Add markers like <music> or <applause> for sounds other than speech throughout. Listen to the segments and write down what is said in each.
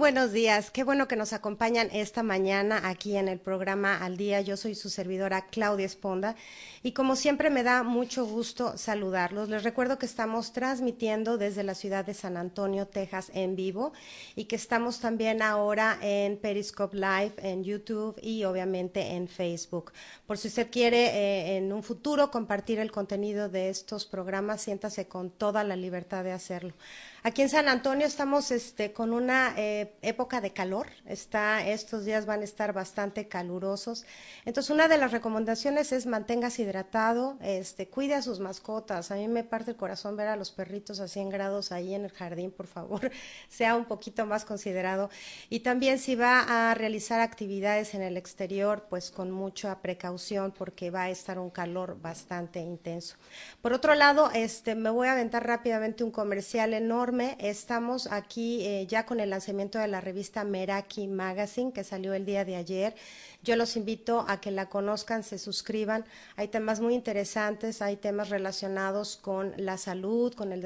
Buenos días, qué bueno que nos acompañan esta mañana aquí en el programa Al Día. Yo soy su servidora Claudia Esponda y como siempre me da mucho gusto saludarlos. Les recuerdo que estamos transmitiendo desde la ciudad de San Antonio, Texas en vivo y que estamos también ahora en Periscope Live, en YouTube y obviamente en Facebook. Por si usted quiere eh, en un futuro compartir el contenido de estos programas, siéntase con toda la libertad de hacerlo. Aquí en San Antonio estamos este, con una eh, época de calor. Está, estos días van a estar bastante calurosos. Entonces, una de las recomendaciones es manténgase hidratado, este, cuide a sus mascotas. A mí me parte el corazón ver a los perritos a 100 grados ahí en el jardín, por favor, <laughs> sea un poquito más considerado. Y también si va a realizar actividades en el exterior, pues con mucha precaución porque va a estar un calor bastante intenso. Por otro lado, este, me voy a aventar rápidamente un comercial enorme Estamos aquí eh, ya con el lanzamiento de la revista Meraki Magazine que salió el día de ayer. Yo los invito a que la conozcan, se suscriban. Hay temas muy interesantes, hay temas relacionados con la salud, con el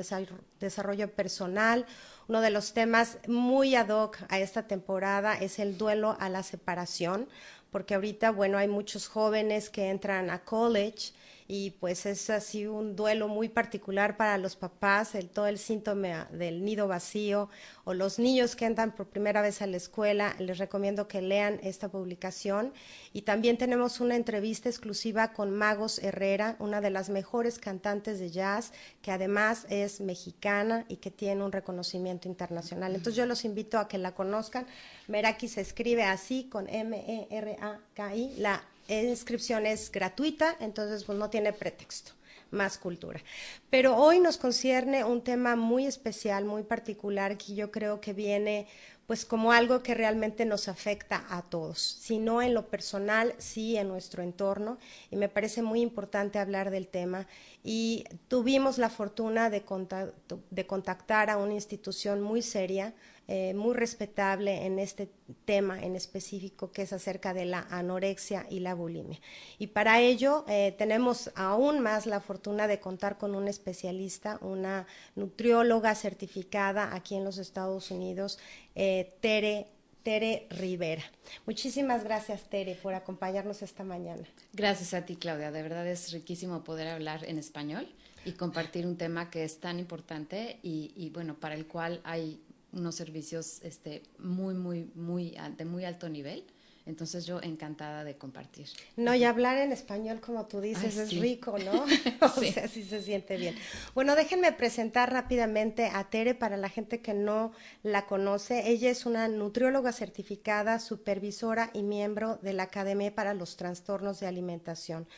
desarrollo personal. Uno de los temas muy ad hoc a esta temporada es el duelo a la separación, porque ahorita, bueno, hay muchos jóvenes que entran a college y pues es así un duelo muy particular para los papás, el, todo el síntoma del nido vacío o los niños que entran por primera vez a la escuela, les recomiendo que lean esta publicación y también tenemos una entrevista exclusiva con Magos Herrera, una de las mejores cantantes de jazz que además es mexicana y que tiene un reconocimiento internacional. Entonces yo los invito a que la conozcan. Meraki se escribe así con M-E-R-A-K-I, la inscripción es gratuita, entonces pues no tiene pretexto más cultura. Pero hoy nos concierne un tema muy especial, muy particular, que yo creo que viene pues como algo que realmente nos afecta a todos, si no en lo personal, sí en nuestro entorno, y me parece muy importante hablar del tema. Y tuvimos la fortuna de, de contactar a una institución muy seria, eh, muy respetable en este tema en específico que es acerca de la anorexia y la bulimia. Y para ello eh, tenemos aún más la fortuna de contar con un especialista, una nutrióloga certificada aquí en los Estados Unidos, eh, Tere Tere Rivera. Muchísimas gracias, Tere, por acompañarnos esta mañana. Gracias a ti, Claudia. De verdad es riquísimo poder hablar en español y compartir un tema que es tan importante y, y bueno, para el cual hay unos servicios este, muy, muy, muy, de muy alto nivel. Entonces yo encantada de compartir. No, y hablar en español, como tú dices, es rico, ¿no? <laughs> <laughs> o sea, sí se siente bien. Bueno, déjenme presentar rápidamente a Tere para la gente que no la conoce. Ella es una nutrióloga certificada, supervisora y miembro de la Academia para los Trastornos de Alimentación.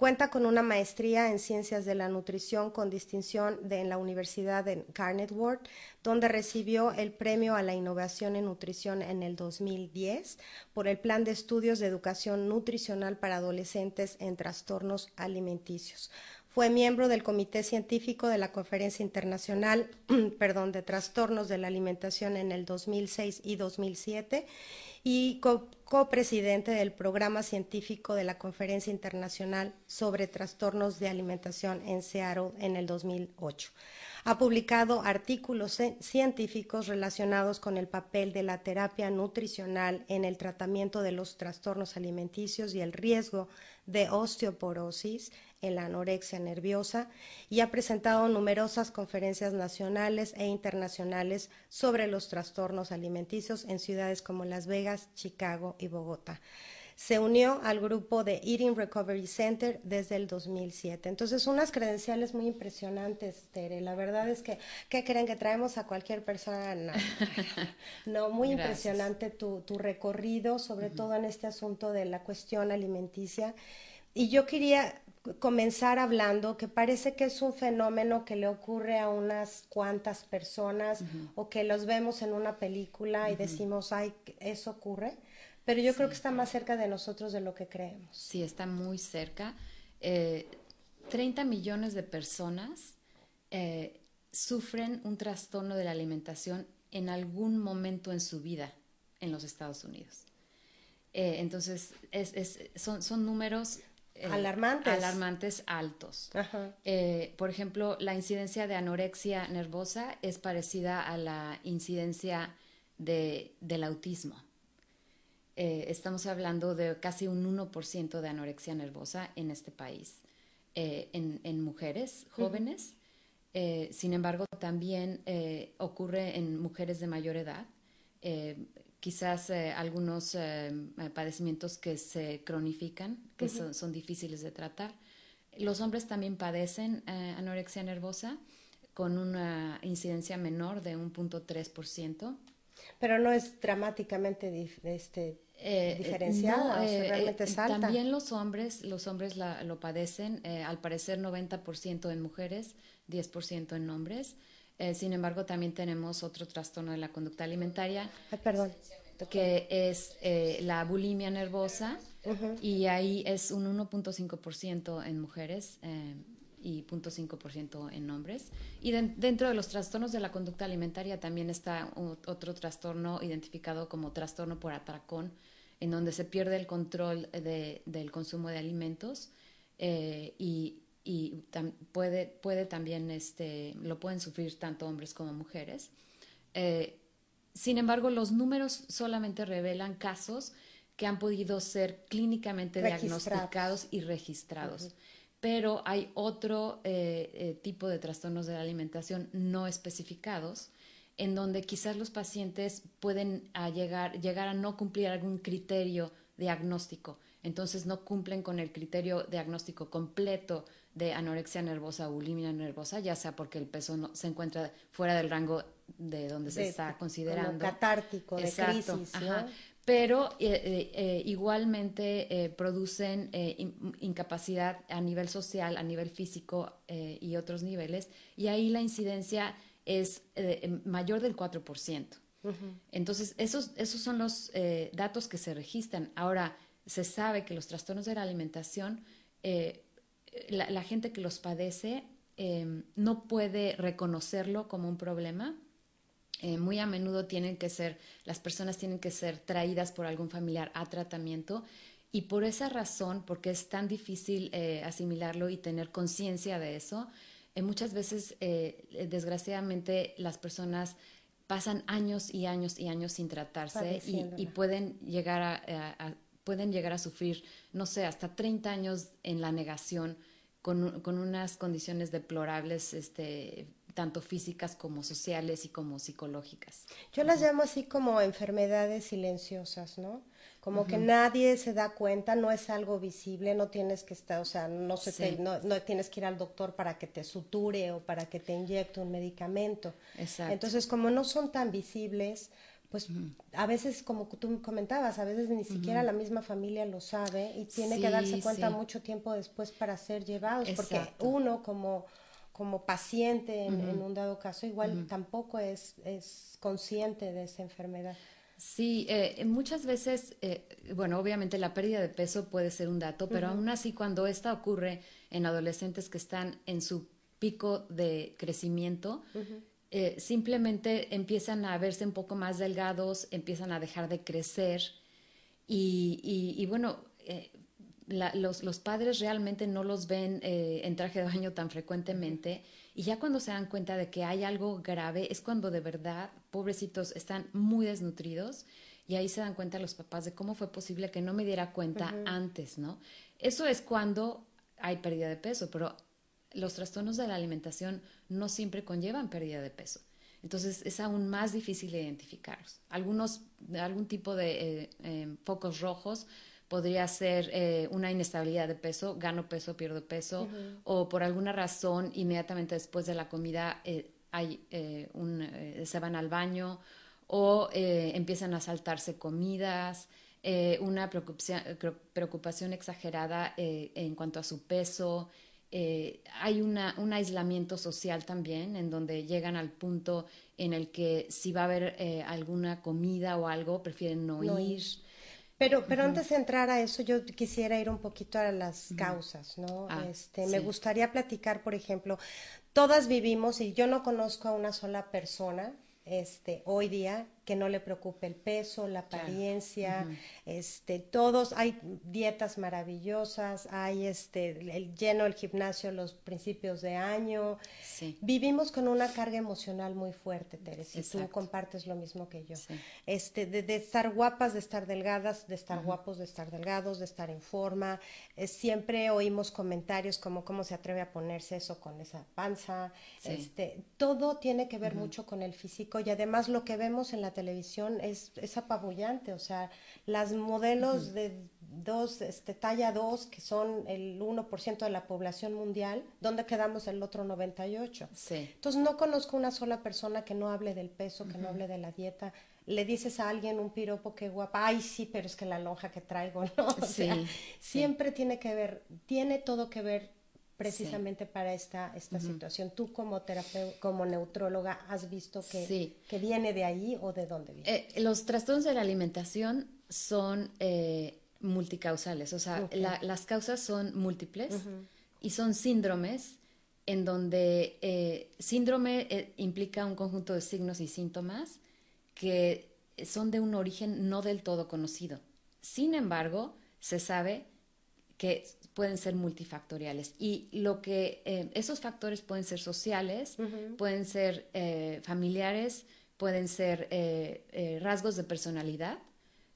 Cuenta con una maestría en Ciencias de la Nutrición con distinción en la Universidad de Garnet Ward, donde recibió el Premio a la Innovación en Nutrición en el 2010 por el Plan de Estudios de Educación Nutricional para Adolescentes en Trastornos Alimenticios. Fue miembro del Comité Científico de la Conferencia Internacional <clears throat> de Trastornos de la Alimentación en el 2006 y 2007 y copresidente del programa científico de la Conferencia Internacional sobre Trastornos de Alimentación en Seattle en el 2008. Ha publicado artículos científicos relacionados con el papel de la terapia nutricional en el tratamiento de los trastornos alimenticios y el riesgo de osteoporosis en la anorexia nerviosa y ha presentado numerosas conferencias nacionales e internacionales sobre los trastornos alimenticios en ciudades como Las Vegas, Chicago y Bogotá. Se unió al grupo de Eating Recovery Center desde el 2007. Entonces, unas credenciales muy impresionantes, Tere. La verdad es que, ¿qué creen que traemos a cualquier persona? No, <laughs> muy impresionante tu, tu, recorrido, sobre todo en este asunto de la cuestión alimenticia. Y yo quería comenzar hablando que parece que es un fenómeno que le ocurre a unas cuantas personas o que los vemos en una película y decimos, ay, eso ocurre, pero yo creo que está más cerca de nosotros de lo que creemos. Sí, está muy cerca. Eh, 30 millones de personas eh, sufren un trastorno de la alimentación en algún momento en su vida en los Estados Unidos. Eh, entonces, es, es, son, son números eh, alarmantes. alarmantes altos. Eh, por ejemplo, la incidencia de anorexia nervosa es parecida a la incidencia del autismo. Eh, estamos hablando de casi un 1% de anorexia nervosa en este país, en, mujeres jóvenes. Sin embargo, también ocurre en mujeres de mayor edad. Quizás algunos padecimientos que se cronifican, que son, difíciles de tratar. Los hombres también padecen anorexia nervosa con una incidencia menor de 1.3%. Pero no es dramáticamente este, eh, diferenciada, eh, realmente es alta. También los hombres, los hombres lo padecen, eh, al parecer 90% en mujeres, 10% en hombres. Sin embargo, también tenemos otro trastorno de la conducta alimentaria. perdón. Que es la bulimia nervosa, y ahí es un 1.5% en mujeres y 0.5% en hombres. Y dentro de los trastornos de la conducta alimentaria también está otro trastorno identificado como trastorno por atracón, en donde se pierde el control del consumo de alimentos eh, y, puede, puede también, este, lo pueden sufrir tanto hombres como mujeres. Eh, sin embargo, los números solamente revelan casos que han podido ser clínicamente diagnosticados y registrados pero hay otro eh, eh, tipo de trastornos de la alimentación no especificados en donde quizás los pacientes pueden llegar, llegar a no cumplir algún criterio diagnóstico. Entonces no cumplen con el criterio diagnóstico completo de anorexia nervosa o bulimia nervosa, ya sea porque el peso no, se encuentra fuera del rango de donde se está considerando. catártico, de crisis pero eh, eh, eh, igualmente producen incapacidad a nivel social, a nivel físico y otros niveles, y ahí la incidencia es mayor del 4%. Entonces, esos, esos son los datos que se registran. Ahora, se sabe que los trastornos de la alimentación, la, gente que los padece no puede reconocerlo como un problema. Eh, muy a menudo tienen que ser, las personas tienen que ser traídas por algún familiar a tratamiento. Y por esa razón, porque es tan difícil eh, asimilarlo y tener conciencia de eso, eh, muchas veces, desgraciadamente, las personas pasan años y años y años sin tratarse y, pueden llegar a, pueden llegar a sufrir, no sé, hasta 30 años en la negación con, con unas condiciones deplorables este, tanto físicas como sociales y como psicológicas. Yo las llamo así como enfermedades silenciosas, ¿no? Como que nadie se da cuenta, no es algo visible, no tienes que estar, o sea, no, se no, tienes que ir al doctor para que te suture o para que te inyecte un medicamento. Exacto. Entonces, como no son tan visibles, pues a veces, como tú comentabas, a veces ni siquiera la misma familia lo sabe y tiene que darse cuenta mucho tiempo después para ser llevados, porque uno como como paciente en, un dado caso, igual tampoco es, es consciente de esa enfermedad. Sí, eh, muchas veces, eh, bueno, obviamente la pérdida de peso puede ser un dato, pero aún así cuando esta ocurre en adolescentes que están en su pico de crecimiento, eh, simplemente empiezan a verse un poco más delgados, empiezan a dejar de crecer y, y, y bueno, los, los, padres realmente no los ven eh, en traje de baño tan frecuentemente y ya cuando se dan cuenta de que hay algo grave es cuando de verdad, pobrecitos, están muy desnutridos y ahí se dan cuenta los papás de cómo fue posible que no me diera cuenta antes, ¿no? Eso es cuando hay pérdida de peso, pero los trastornos de la alimentación no siempre conllevan pérdida de peso. Entonces es aún más difícil de identificarlos. Algunos, algún tipo de eh, eh, focos rojos podría ser eh, una inestabilidad de peso, gano peso, pierdo peso, o por alguna razón inmediatamente después de la comida eh, hay, un, se van al baño o empiezan a saltarse comidas, una preocupación, preocupación exagerada en cuanto a su peso. Hay una, un aislamiento social también, en donde llegan al punto en el que si va a haber alguna comida o algo, prefieren no, ir. Pero, pero antes de entrar a eso, yo quisiera ir un poquito a las causas, ¿no? Ah, este, Me gustaría platicar, por ejemplo, todas vivimos, y yo no conozco a una sola persona este, hoy día que no le preocupe el peso, la apariencia, este, todos, hay dietas maravillosas, hay este, el lleno el gimnasio los principios de año. Vivimos con una carga emocional muy fuerte, Teresa, y tú compartes lo mismo que yo. Este, de, estar guapas, de estar delgadas, de estar guapos, de estar delgados, de estar en forma. Eh, siempre oímos comentarios como cómo se atreve a ponerse eso con esa panza. Este, todo tiene que ver mucho con el físico y además lo que vemos en la televisión es, es apabullante, o sea, las modelos de dos, este, talla 2, que son el 1% de la población mundial, ¿dónde quedamos el otro 98%? Sí. Entonces no conozco una sola persona que no hable del peso, que no hable de la dieta. Le dices a alguien un piropo que guapa, ay sí, pero es que la lonja que traigo, <laughs> ¿no? O sea, siempre tiene que ver, tiene todo que ver precisamente para esta, esta situación. Tú como terapeuta, como neutróloga, ¿has visto que, que viene de ahí o de dónde viene? Eh, los trastornos de la alimentación son eh, multicausales, o sea, las causas son múltiples y son síndromes en donde eh, síndrome implica un conjunto de signos y síntomas que son de un origen no del todo conocido. Sin embargo, se sabe que pueden ser multifactoriales. Y lo que eh, esos factores pueden ser sociales, pueden ser eh, familiares, pueden ser eh, rasgos de personalidad.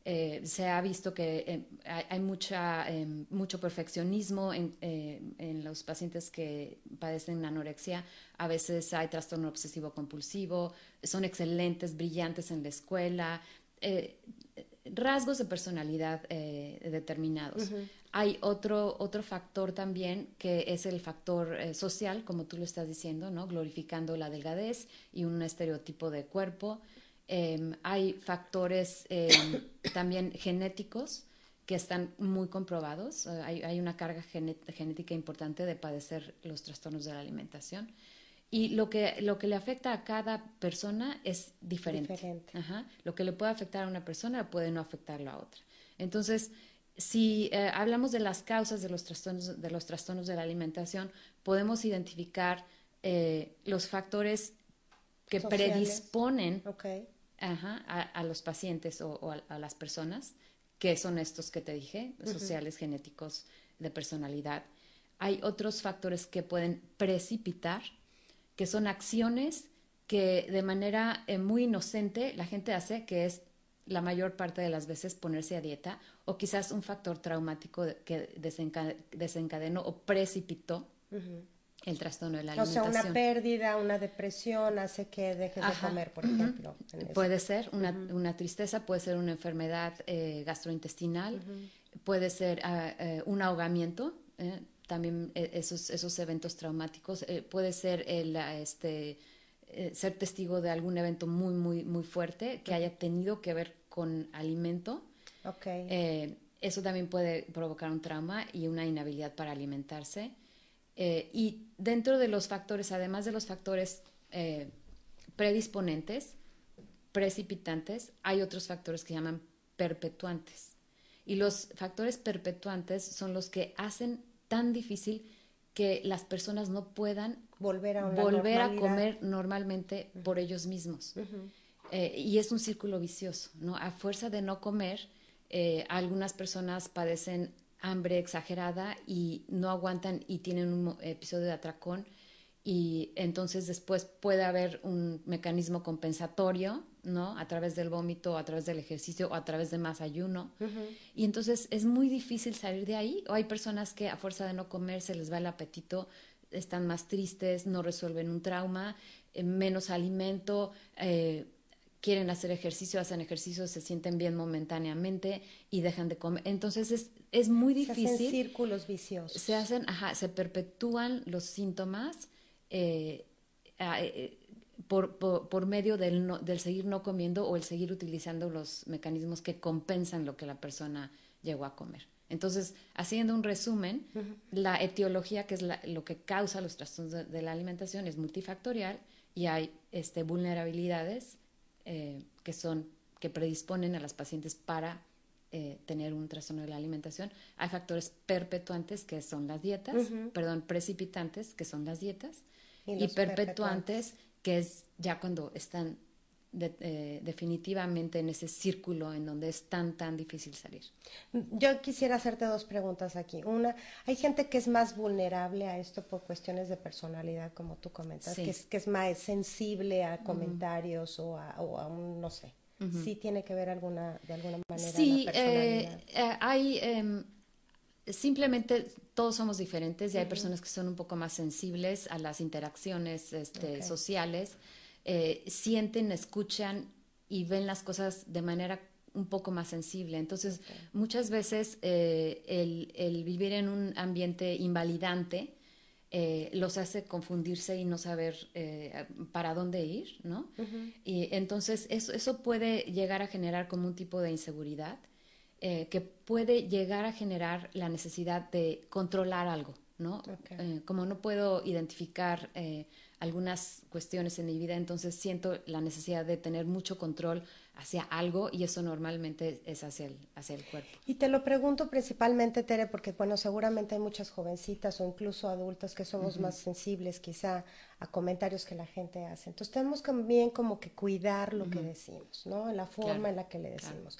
se ha visto que hay, mucha, mucho perfeccionismo en, en, los pacientes que padecen anorexia. A veces hay trastorno obsesivo compulsivo, son excelentes, brillantes en la escuela rasgos de personalidad determinados. Hay otro, otro factor también que es el factor eh, social, como tú lo estás diciendo, ¿no? Glorificando la delgadez y un estereotipo de cuerpo. Em, hay factores em, <coughs> también genéticos que están muy comprobados. Eh, hay, hay, una carga genética importante de padecer los trastornos de la alimentación. Y lo que, lo que le afecta a cada persona es diferente. diferente. Ajá. Lo que le puede afectar a una persona puede no afectarlo a otra. Entonces, si eh, hablamos de las causas de los trastornos de, los trastornos de la alimentación, podemos identificar eh, los factores que predisponen a, los pacientes o, a, las personas, que son estos que te dije, sociales, genéticos, de personalidad. Hay otros factores que pueden precipitar, que son acciones que de manera eh, muy inocente la gente hace, que es la mayor parte de las veces ponerse a dieta o quizás un factor traumático que desencadenó o precipitó el trastorno de la alimentación. O sea, una pérdida, una depresión hace que dejes de comer, por ejemplo. Puede ser una, una, tristeza, puede ser una enfermedad eh, gastrointestinal, puede ser ah, eh, un ahogamiento, eh, también esos, esos eventos traumáticos, puede ser el, este, ser testigo de algún evento muy, muy, muy fuerte que haya tenido que ver con alimento Okay. Eh, eso también puede provocar un trauma y una inhabilidad para alimentarse. Eh, y dentro de los factores, además de los factores eh, predisponentes, precipitantes, hay otros factores que llaman perpetuantes. Y los factores perpetuantes son los que hacen tan difícil que las personas no puedan volver a, volver a comer normalmente por ellos mismos. y es un círculo vicioso, ¿no? A fuerza de no comer, eh, algunas personas padecen hambre exagerada y no aguantan y tienen un episodio de atracón y entonces después puede haber un mecanismo compensatorio, ¿no? A través del vómito, a través del ejercicio o a través de más ayuno. Y entonces es muy difícil salir de ahí. O hay personas que a fuerza de no comer se les va el apetito, están más tristes, no resuelven un trauma, eh, menos alimento, eh, quieren hacer ejercicio, hacen ejercicio, se sienten bien momentáneamente y dejan de comer. Entonces es, es muy difícil. Se hacen círculos viciosos. Se hacen, ajá, se perpetúan los síntomas eh, eh, por, por, medio del, del seguir no comiendo o el seguir utilizando los mecanismos que compensan lo que la persona llegó a comer. Entonces, haciendo un resumen, la etiología, que es lo que causa los trastornos de, la alimentación, es multifactorial y hay este, vulnerabilidades eh, que son que predisponen a las pacientes para eh, tener un trastorno de la alimentación. Hay factores perpetuantes que son las dietas, perdón, precipitantes que son las dietas y, perpetuantes, que es ya cuando están eh, definitivamente en ese círculo en donde es tan, tan difícil salir. Yo quisiera hacerte dos preguntas aquí. Una, hay gente que es más vulnerable a esto por cuestiones de personalidad, como tú comentas, que, es, que es más sensible a comentarios o, a, un, no sé. Sí tiene que ver alguna, de alguna manera. Sí, la personalidad. Eh, hay em, simplemente todos somos diferentes y hay personas que son un poco más sensibles a las interacciones este, sociales, eh, sienten, escuchan y ven las cosas de manera un poco más sensible. Entonces, muchas veces eh, el, vivir en un ambiente invalidante eh, los hace confundirse y no saber para dónde ir, ¿no? Y entonces eso, eso puede llegar a generar como un tipo de inseguridad eh, que puede llegar a generar la necesidad de controlar algo, ¿no? Eh, como no puedo identificar eh, algunas cuestiones en mi vida, entonces siento la necesidad de tener mucho control hacia algo y eso normalmente es hacia el, hacia el cuerpo. Y te lo pregunto principalmente, Tere, porque bueno, seguramente hay muchas jovencitas o incluso adultas que somos más sensibles quizá a comentarios que la gente hace. Entonces tenemos también como que cuidar lo que decimos, ¿no? La forma en la que le decimos.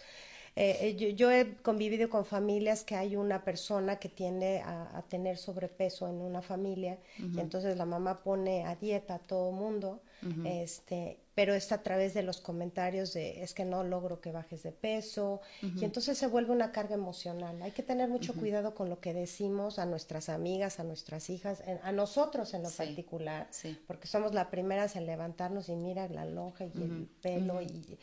Eh, yo, he convivido con familias que hay una persona que tiende a, tener sobrepeso en una familia y entonces la mamá pone a dieta a todo mundo, este, pero es a través de los comentarios de es que no logro que bajes de peso y entonces se vuelve una carga emocional. Hay que tener mucho cuidado con lo que decimos a nuestras amigas, a nuestras hijas, a nosotros en lo particular, porque somos las primeras en levantarnos y mira la lonja y el pelo y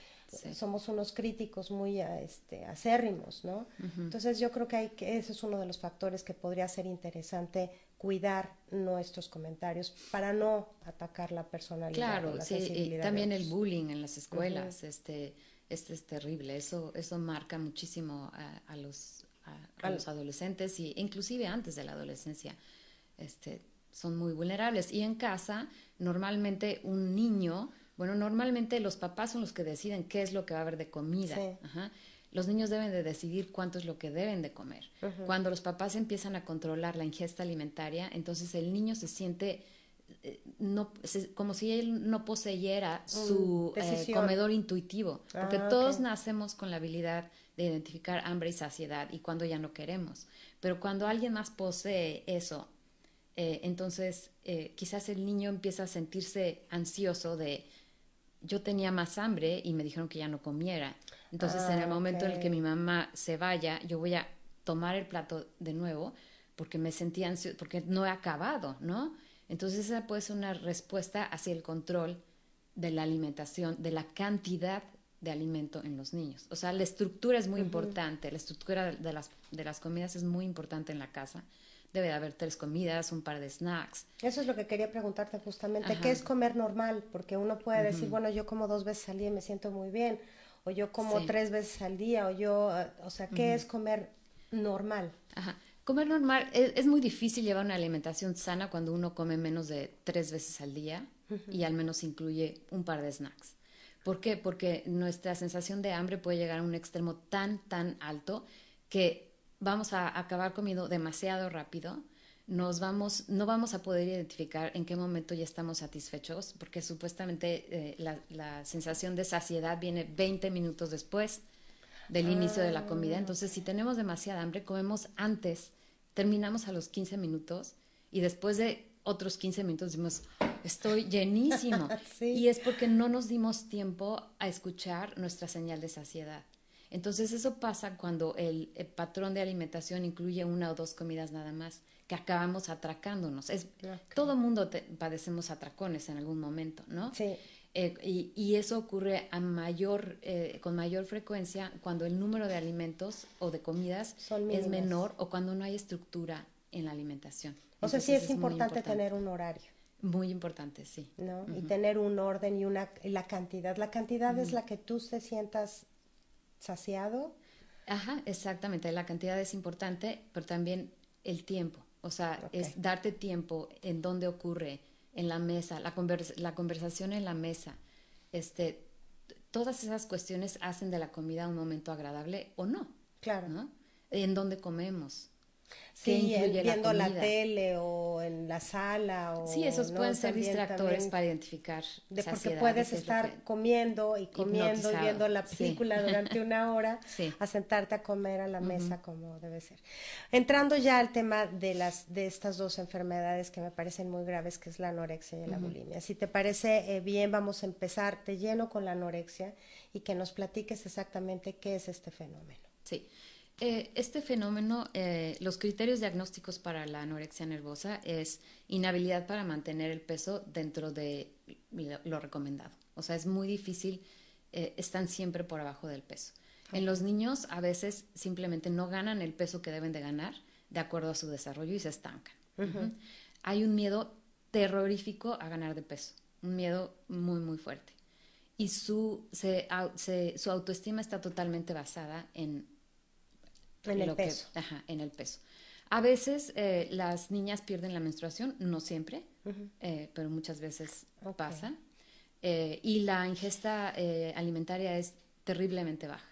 somos unos críticos muy este, acérrimos, ¿no? Entonces yo creo que, hay que ese es uno de los factores que podría ser interesante cuidar nuestros comentarios para no atacar la personalidad. Claro, la sí, también el bullying en las escuelas, este, este es terrible, eso, eso marca muchísimo a, los, a, los adolescentes y inclusive antes de la adolescencia, este, son muy vulnerables. Y en casa, normalmente un niño bueno, normalmente los papás son los que deciden qué es lo que va a haber de comida. Los niños deben de decidir cuánto es lo que deben de comer. Cuando los papás empiezan a controlar la ingesta alimentaria, entonces el niño se siente eh, no, como si él no poseyera su eh, comedor intuitivo, porque ah, todos nacemos con la habilidad de identificar hambre y saciedad y cuando ya no queremos. Pero cuando alguien más posee eso, eh, entonces quizás el niño empieza a sentirse ansioso de yo tenía más hambre y me dijeron que ya no comiera. Entonces, en el ah, momento en el que mi mamá se vaya, yo voy a tomar el plato de nuevo porque me sentía ansioso, porque no he acabado, ¿no? Entonces, esa puede ser una respuesta hacia el control de la alimentación, de la cantidad de alimento en los niños. O sea, la estructura es muy importante, la estructura de las, de las comidas es muy importante en la casa debe de haber tres comidas, un par de snacks. Eso es lo que quería preguntarte justamente, ¿qué es comer normal? Porque uno puede decir, bueno, yo como dos veces al día y me siento muy bien, o yo como tres veces al día, o yo, o sea, ¿qué es comer normal? Ajá. Comer normal es, muy difícil llevar una alimentación sana cuando uno come menos de tres veces al día y al menos incluye un par de snacks. ¿Por qué? Porque nuestra sensación de hambre puede llegar a un extremo tan, tan alto que vamos a acabar comiendo demasiado rápido, nos vamos, no vamos a poder identificar en qué momento ya estamos satisfechos, porque supuestamente eh, la, sensación de saciedad viene 20 minutos después del inicio de la comida. Ah. Entonces, si tenemos demasiada hambre, comemos antes, terminamos a los 15 minutos y después de otros 15 minutos decimos, estoy llenísimo. <laughs> Y es porque no nos dimos tiempo a escuchar nuestra señal de saciedad. Entonces eso pasa cuando el, patrón de alimentación incluye una o dos comidas nada más, que acabamos atracándonos. Es, Todo mundo padecemos atracones en algún momento, ¿no? Sí. Eh, y, eso ocurre a mayor, eh, con mayor frecuencia cuando el número de alimentos o de comidas es menor o cuando no hay estructura en la alimentación. O sea, sí es, importante, tener un horario. Muy importante, sí. ¿No? Y tener un orden y una la cantidad. La cantidad es la que tú te sientas saciado. Ajá, exactamente. La cantidad es importante, pero también el tiempo. O sea, es darte tiempo en donde ocurre, en la mesa, la, la conversación en la mesa. Este, todas esas cuestiones hacen de la comida un momento agradable o no. Claro. En dónde comemos. Sí, viendo la, tele o en la sala. O, sí, esos pueden ser distractores para identificar. De porque puedes estar comiendo y comiendo y viendo la película durante una hora <laughs> a sentarte a comer a la mesa como debe ser. Entrando ya al tema de, las, de estas dos enfermedades que me parecen muy graves, que es la anorexia y la bulimia. Si te parece eh, bien, vamos a empezar. Te lleno con la anorexia y que nos platiques exactamente qué es este fenómeno. Sí. Eh, este fenómeno, eh, los criterios diagnósticos para la anorexia nervosa es inhabilidad para mantener el peso dentro de lo, recomendado. O sea, es muy difícil, eh, están siempre por abajo del peso. En los niños a veces simplemente no ganan el peso que deben de ganar de acuerdo a su desarrollo y se estancan. Hay un miedo terrorífico a ganar de peso, un miedo muy, muy fuerte. Y su, su autoestima está totalmente basada en en el peso. ajá, en el peso. A veces eh, las niñas pierden la menstruación, no siempre, eh, pero muchas veces pasa. Eh, y la ingesta alimentaria es terriblemente baja.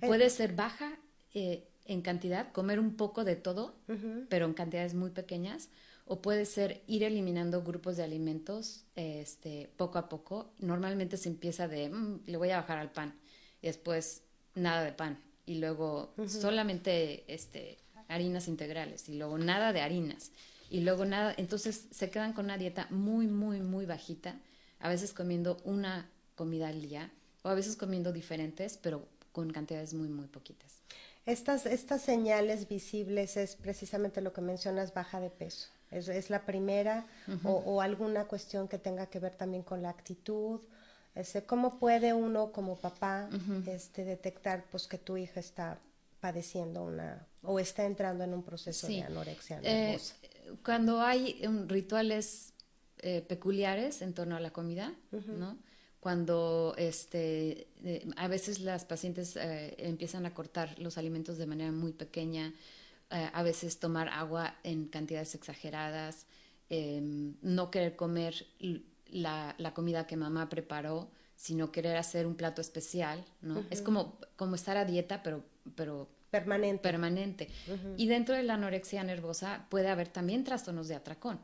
Puede ser baja en cantidad, comer un poco de todo, pero en cantidades muy pequeñas, o puede ser ir eliminando grupos de alimentos este, poco a poco. Normalmente se empieza de, mm, le voy a bajar al pan, y después nada de pan, y luego solamente este, harinas integrales y luego nada de harinas y luego nada, entonces se quedan con una dieta muy, muy, muy bajita, a veces comiendo una comida al día o a veces comiendo diferentes, pero con cantidades muy, muy poquitas. Estas, estas señales visibles es precisamente lo que mencionas, baja de peso. Es, es la primera o, o, alguna cuestión que tenga que ver también con la actitud este, ¿Cómo puede uno como papá este, detectar pues, que tu hija está padeciendo una o está entrando en un proceso de anorexia eh, cuando hay rituales eh, peculiares en torno a la comida, ¿no? Cuando este, a veces las pacientes eh, empiezan a cortar los alimentos de manera muy pequeña, a veces tomar agua en cantidades exageradas, em, no querer comer la, la, comida que mamá preparó, sino querer hacer un plato especial, ¿no? Es como, como estar a dieta, pero, pero permanente. permanente. Y dentro de la anorexia nervosa puede haber también trastornos de atracón.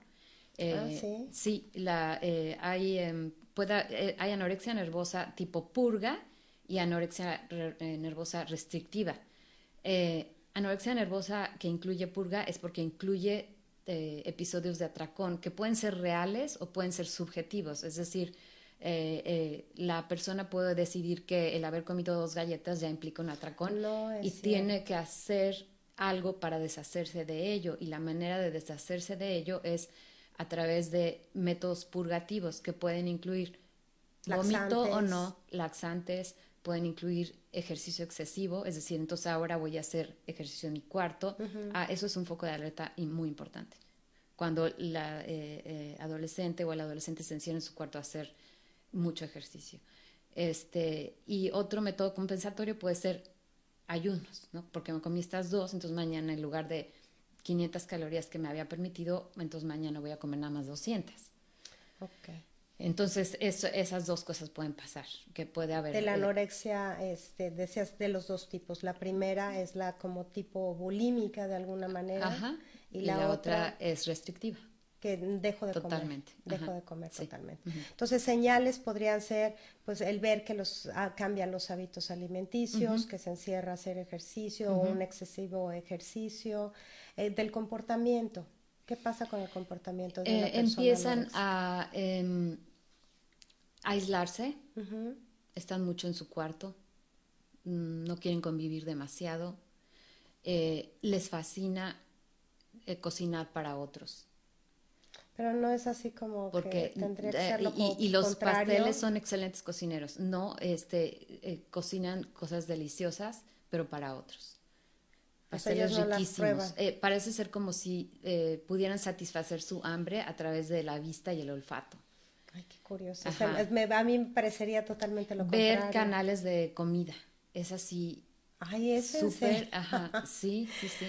Eh, ah, sí. Sí, la, eh, hay, em, puede, eh, hay anorexia nervosa tipo purga y anorexia nervosa restrictiva. anorexia nervosa que incluye purga es porque incluye episodios de atracón que pueden ser reales o pueden ser subjetivos, es decir, eh, eh, la persona puede decidir que el haber comido dos galletas ya implica un atracón y tiene que hacer algo para deshacerse de ello. Y la manera de deshacerse de ello es a través de métodos purgativos que pueden incluir vómito o no, laxantes, pueden incluir ejercicio excesivo, es decir, entonces ahora voy a hacer ejercicio en mi cuarto. ah, eso es un foco de alerta y muy importante. Cuando la eh, adolescente o el adolescente se encierra en su cuarto a hacer mucho ejercicio. Este, y otro método compensatorio puede ser ayunos, ¿no? Porque me comí estas dos, entonces mañana en lugar de 500 calorías que me había permitido, entonces mañana voy a comer nada más 200. Okay. Entonces, eso, esas dos cosas pueden pasar, que puede haber... De la anorexia, este, decías de los dos tipos. La primera es la como tipo bulímica de alguna manera. y, la, otra es restrictiva que dejo de totalmente. comer. Dejo de comer totalmente. Entonces, señales podrían ser, pues, el ver que los ah, cambian los hábitos alimenticios, que se encierra a hacer ejercicio o un excesivo ejercicio, eh, del comportamiento. ¿Qué pasa con el comportamiento de una eh, Empiezan a em, aislarse, están mucho en su cuarto, mm, no quieren convivir demasiado, eh, les fascina cocinar para otros pero no es así como Porque, que tendría que ser y, y, los pasteles son excelentes cocineros. No, este, eh, cocinan cosas deliciosas, pero para otros. Pasteles riquísimos. Eh, parece ser como si eh, pudieran satisfacer su hambre a través de la vista y el olfato. Ay, qué curioso. a mí me parecería totalmente lo Ver contrario. Ver canales de comida. Es así. Ay, es súper. Ajá, <laughs> sí, sí, sí.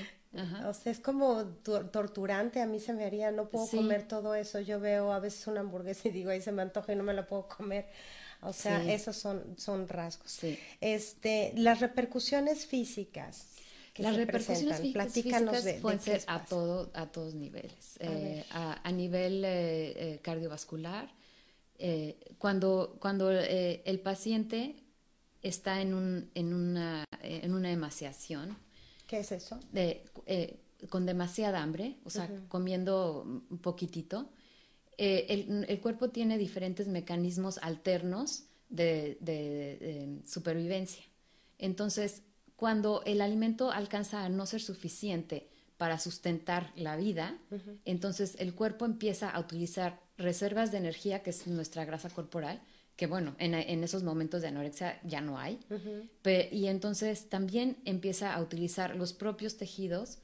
O sea, es como torturante, a mí se me haría, no puedo comer todo eso. Yo veo a veces una hamburguesa y digo, ahí se me antoja y no me la puedo comer. O sea, esos son, son rasgos. Este, las repercusiones físicas. Las repercusiones físicas, pueden ser a, todo, a todos niveles. A, eh, a, nivel eh, cardiovascular, cuando, cuando el paciente está en, un, en, una, en una emaciación. ¿Qué es eso? De, con demasiada hambre, o sea, comiendo un poquitito, el, el, cuerpo tiene diferentes mecanismos alternos de, supervivencia. Entonces, cuando el alimento alcanza a no ser suficiente para sustentar la vida, entonces el cuerpo empieza a utilizar reservas de energía, que es nuestra grasa corporal, que bueno, en, esos momentos de anorexia ya no hay, y entonces también empieza a utilizar los propios tejidos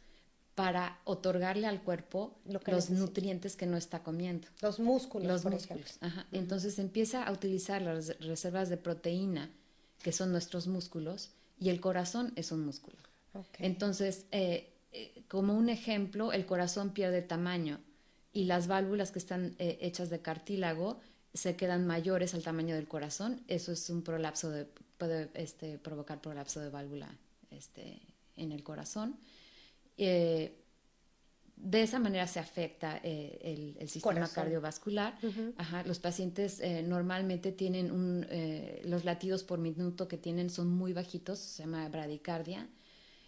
para otorgarle al cuerpo los nutrientes que no está comiendo. Los músculos. Los músculos. Ajá. Entonces empieza a utilizar las reservas de proteína, que son nuestros músculos, y el corazón es un músculo. Entonces, eh, eh, como un ejemplo, el corazón pierde tamaño y las válvulas que están eh, hechas de cartílago se quedan mayores al tamaño del corazón. Eso es un prolapso de, puede este, provocar prolapso de válvula este, en el corazón eh, de esa manera se afecta eh, el, sistema cardiovascular. los pacientes eh, normalmente tienen un, los latidos por minuto que tienen son muy bajitos, se llama bradicardia.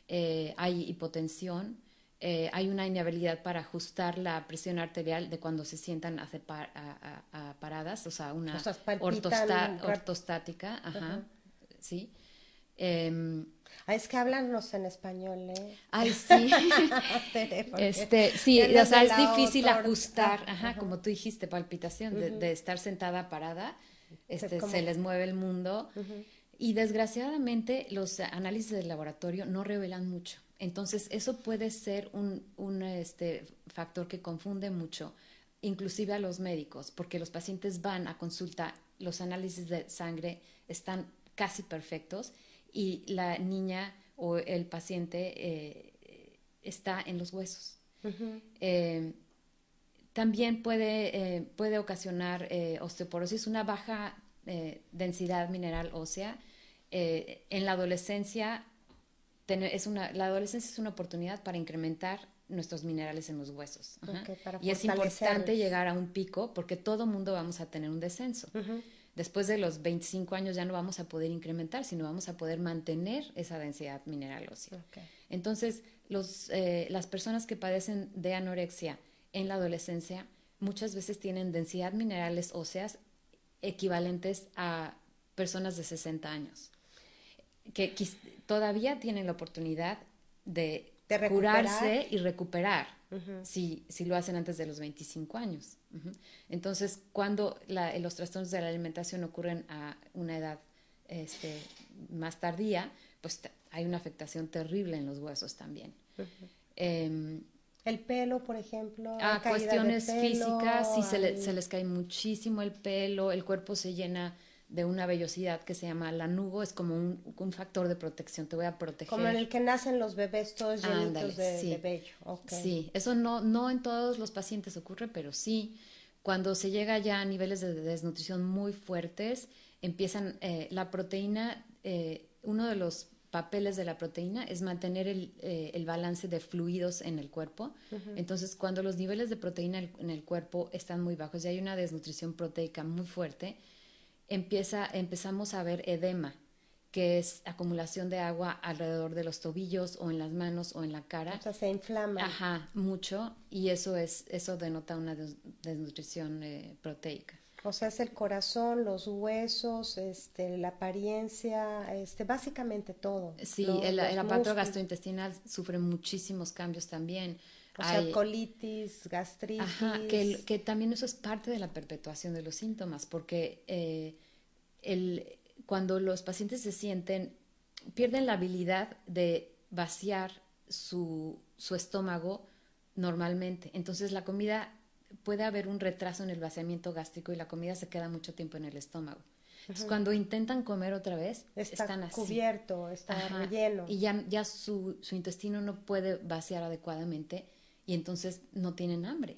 hay hipotensión. Hay una inhabilidad para ajustar la presión arterial de cuando se sientan a, paradas, o sea, una ortostática. Ajá, ¿sí? Ah, es que háblanos en español, ¿eh? Ay, sí. <laughs> <laughs> este, sí, o sea, es difícil ajustar, ajá, como tú dijiste, palpitación, de, estar sentada parada, este, se les mueve el mundo. Y desgraciadamente los análisis del laboratorio no revelan mucho. Entonces, eso puede ser un, un este, factor que confunde mucho, inclusive a los médicos, porque los pacientes van a consulta, los análisis de sangre están casi perfectos y la niña o el paciente eh, está en los huesos. Eh, también puede, eh, puede ocasionar osteoporosis, una baja densidad mineral ósea. en la adolescencia, es una, la adolescencia es una oportunidad para incrementar nuestros minerales en los huesos. y es importante llegar a un pico porque todo mundo vamos a tener un descenso. Después de los 25 años ya no vamos a poder incrementar, sino vamos a poder mantener esa densidad mineral ósea. Entonces, los, eh, las personas que padecen de anorexia en la adolescencia muchas veces tienen densidad minerales óseas equivalentes a personas de 60 años, que todavía tienen la oportunidad de, curarse y recuperar si, si lo hacen antes de los 25 años. Entonces, cuando los trastornos de la alimentación ocurren a una edad este, más tardía, pues hay una afectación terrible en los huesos también. Em, el pelo, por ejemplo. Ah, cuestiones físicas, sí, se, se, les cae muchísimo el pelo, el cuerpo se llena de una vellosidad que se llama lanugo, es como un, factor de protección, te voy a proteger. Como en el que nacen los bebés todos llenitos de, vello. Sí, eso no, no en todos los pacientes ocurre, pero sí, cuando se llega ya a niveles de desnutrición muy fuertes, empiezan, eh, la proteína, eh, uno de los papeles de la proteína es mantener el, eh, el balance de fluidos en el cuerpo. Entonces, cuando los niveles de proteína en el cuerpo están muy bajos y hay una desnutrición proteica muy fuerte, empieza, empezamos a ver edema, que es acumulación de agua alrededor de los tobillos o en las manos o en la cara. O sea, se inflama. Ajá, mucho, y eso es, eso denota una desnutrición eh, proteica. O sea, es el corazón, los huesos, este, la apariencia, este, básicamente todo. Sí, el, el aparato gastrointestinal sufre muchísimos cambios también. O sea, colitis, gastritis. Ajá, que, que, también eso es parte de la perpetuación de los síntomas, porque eh, el, cuando los pacientes se sienten, pierden la habilidad de vaciar su, su estómago normalmente. Entonces la comida, puede haber un retraso en el vaciamiento gástrico y la comida se queda mucho tiempo en el estómago. Entonces, cuando intentan comer otra vez, está están así. cubierto, está relleno. Y ya, ya su, su, intestino no puede vaciar adecuadamente y entonces no tienen hambre.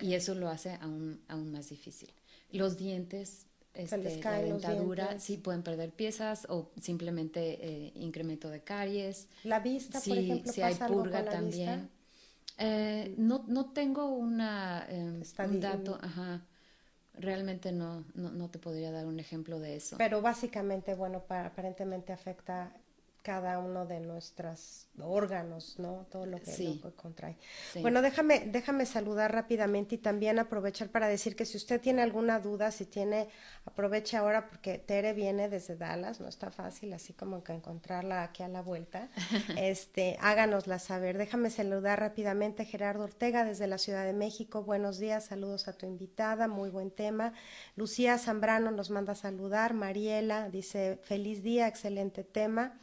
Y eso lo hace aún, aún más difícil. Los dientes este, la dentadura, sí pueden perder piezas o simplemente eh, incremento de caries. La vista, por ejemplo, si hay purga también. Eh, no, no tengo una, em, un dato, ajá. Realmente no, no, no, te podría dar un ejemplo de eso. Pero básicamente, bueno, aparentemente afecta cada uno de nuestros órganos, ¿no? Todo lo que, contrae. Bueno, déjame, déjame saludar rápidamente y también aprovechar para decir que si usted tiene alguna duda, si tiene, aproveche ahora porque Tere viene desde Dallas, no está fácil, así como que encontrarla aquí a la vuelta. <laughs> este, háganosla saber. Déjame saludar rápidamente Gerardo Ortega desde la Ciudad de México. Buenos días, saludos a tu invitada, muy buen tema. Lucía Zambrano nos manda a saludar. Mariela dice, feliz día, excelente tema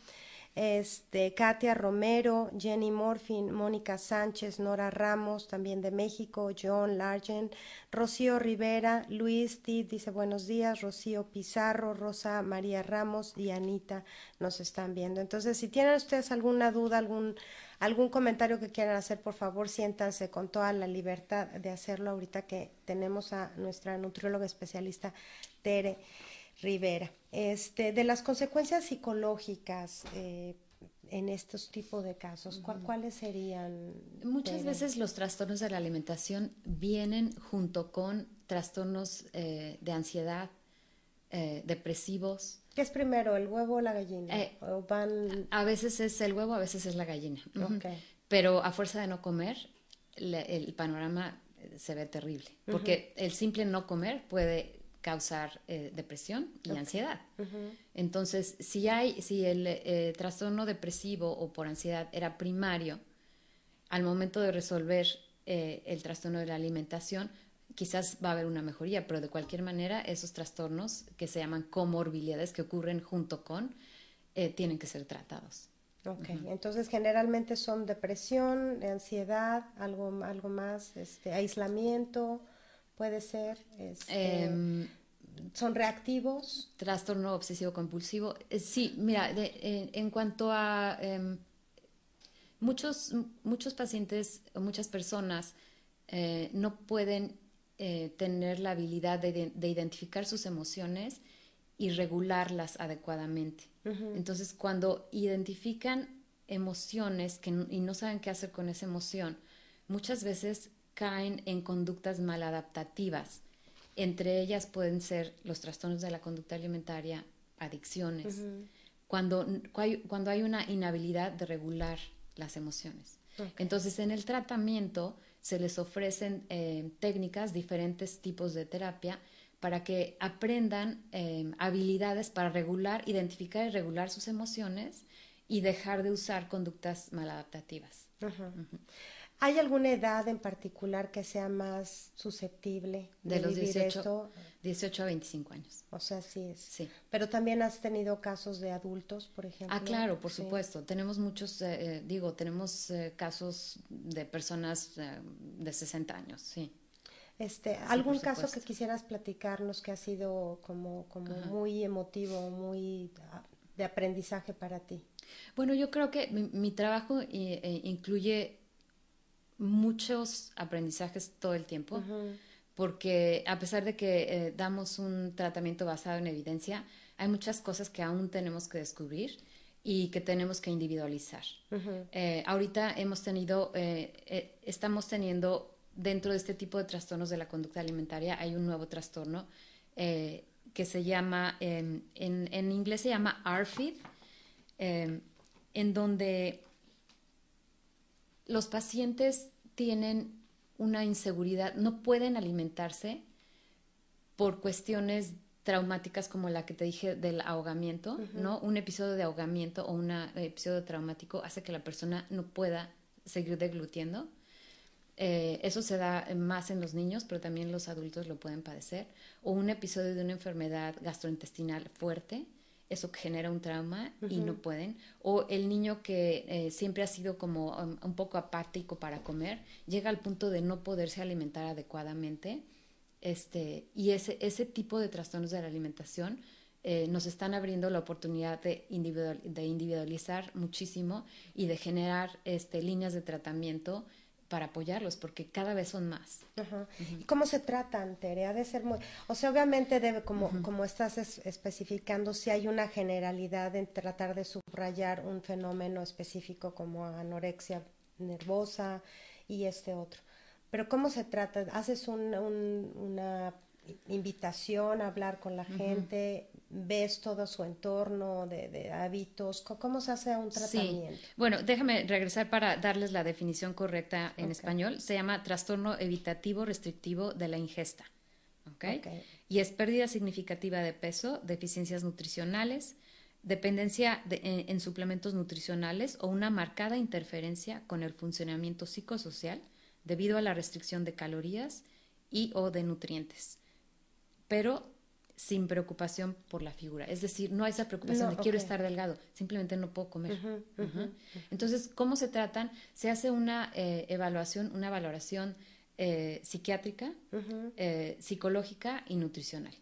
este, Katia Romero, Jenny Morfin, Mónica Sánchez, Nora Ramos, también de México, John Largen, Rocío Rivera, Luis Tid dice buenos días, Rocío Pizarro, Rosa María Ramos y Anita nos están viendo. Entonces, si tienen ustedes alguna duda, algún, algún comentario que quieran hacer, por favor, siéntanse con toda la libertad de hacerlo ahorita que tenemos a nuestra nutrióloga especialista, Tere. Rivera. Este, de las consecuencias psicológicas eh, en estos tipos de casos, ¿cuáles serían? Muchas veces los trastornos de la alimentación vienen junto con trastornos eh, de ansiedad, eh, depresivos. ¿Qué es primero, el huevo o la gallina? A veces es el huevo, a veces es la gallina. Pero a fuerza de no comer, el panorama se ve terrible, porque el simple no comer puede causar eh, depresión y ansiedad. Entonces, si hay, si el eh, trastorno depresivo o por ansiedad era primario, al momento de resolver eh, el trastorno de la alimentación, quizás va a haber una mejoría, pero de cualquier manera, esos trastornos que se llaman comorbilidades que ocurren junto con, tienen que ser tratados. Ok, entonces generalmente son depresión, ansiedad, algo, algo más, este, aislamiento puede ser. Este, em, ¿Son reactivos? Trastorno obsesivo compulsivo. Eh, sí, mira, en cuanto a em, muchos, muchos pacientes o muchas personas eh, no pueden eh, tener la habilidad de, identificar sus emociones y regularlas adecuadamente. Entonces, cuando identifican emociones que, y no saben qué hacer con esa emoción, muchas veces caen en conductas maladaptativas. Entre ellas pueden ser los trastornos de la conducta alimentaria, adicciones, cuando, cuando hay una inhabilidad de regular las emociones. Entonces, en el tratamiento se les ofrecen eh, técnicas, diferentes tipos de terapia, para que aprendan eh, habilidades para regular, identificar y regular sus emociones y dejar de usar conductas maladaptativas. ¿Hay alguna edad en particular que sea más susceptible de, los 18, 18 a 25 años? O sea, sí es. Sí. Pero también has tenido casos de adultos, por ejemplo. Ah, claro, por supuesto. Tenemos muchos, eh, eh, digo, tenemos eh, casos de personas de 60 años, sí. Este, ¿Algún caso que quisieras platicarnos que ha sido como, como muy emotivo, muy ah, de aprendizaje para ti? Bueno, yo creo que mi, trabajo incluye muchos aprendizajes todo el tiempo, porque a pesar de que eh, damos un tratamiento basado en evidencia, hay muchas cosas que aún tenemos que descubrir y que tenemos que individualizar. Eh, ahorita hemos tenido, eh, estamos teniendo dentro de este tipo de trastornos de la conducta alimentaria, hay un nuevo trastorno que se llama, em, en, en, inglés se llama ARFID, em, en donde los pacientes tienen una inseguridad, no pueden alimentarse por cuestiones traumáticas como la que te dije del ahogamiento, ¿no? Un episodio de ahogamiento o un episodio traumático hace que la persona no pueda seguir deglutiendo. Eh, eso se da más en los niños, pero también los adultos lo pueden padecer. O un episodio de una enfermedad gastrointestinal fuerte eso genera un trauma y no pueden. O el niño que eh, siempre ha sido como um, un poco apático para comer, llega al punto de no poderse alimentar adecuadamente. Este, y ese, ese tipo de trastornos de la alimentación eh, nos están abriendo la oportunidad de, de individualizar muchísimo y de generar este, líneas de tratamiento para apoyarlos, porque cada vez son más. ¿Y cómo se tratan, Tere? Ha de ser muy... O sea, obviamente debe, como, como estás especificando, si hay una generalidad en tratar de subrayar un fenómeno específico como anorexia nervosa y este otro. Pero ¿cómo se trata? ¿Haces un, una invitación a hablar con la gente? Ves todo su entorno de, hábitos? ¿Cómo se hace un tratamiento? Bueno, déjame regresar para darles la definición correcta en español. Se llama trastorno evitativo restrictivo de la ingesta. ¿okay? Y es pérdida significativa de peso, deficiencias nutricionales, dependencia en, suplementos nutricionales o una marcada interferencia con el funcionamiento psicosocial debido a la restricción de calorías y o de nutrientes. Pero sin preocupación por la figura. Es decir, no hay esa preocupación de quiero estar delgado, simplemente no puedo comer. Entonces, ¿cómo se tratan? Se hace una eh, evaluación, una valoración eh, psiquiátrica, eh, psicológica y nutricional.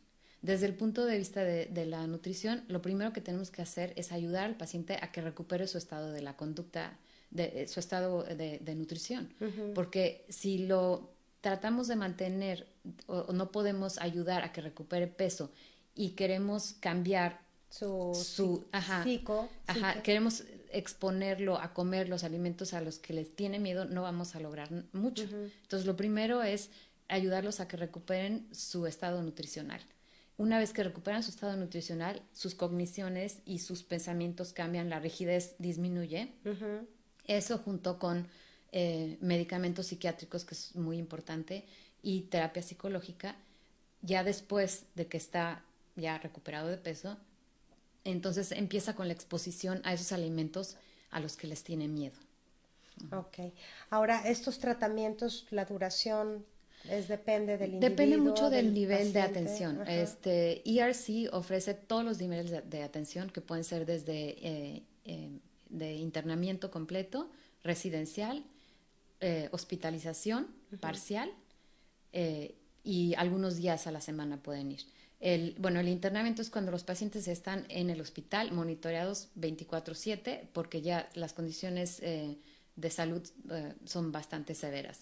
Desde el punto de vista de, la nutrición, lo primero que tenemos que hacer es ayudar al paciente a que recupere su estado de la conducta, de, su estado de, de nutrición. Porque si lo tratamos de mantener o, no podemos ayudar a que recupere peso y queremos cambiar su, su ajá, queremos exponerlo a comer los alimentos a los que les tiene miedo, no vamos a lograr mucho. Entonces, lo primero es ayudarlos a que recuperen su estado nutricional. Una vez que recuperan su estado nutricional, sus cogniciones y sus pensamientos cambian, la rigidez disminuye. Eso junto con eh, medicamentos psiquiátricos, que es muy importante, y terapia psicológica, ya después de que está ya recuperado de peso, entonces empieza con la exposición a esos alimentos a los que les tiene miedo. Ok. Ahora, estos tratamientos, la duración es depende del individuo. Depende mucho del, nivel de atención. Este ERC ofrece todos los niveles de, atención que pueden ser desde eh, eh, de internamiento completo, residencial, eh, hospitalización parcial eh, y algunos días a la semana pueden ir. El, bueno, el internamiento es cuando los pacientes están en el hospital monitoreados 24/7 porque ya las condiciones eh, de salud son bastante severas.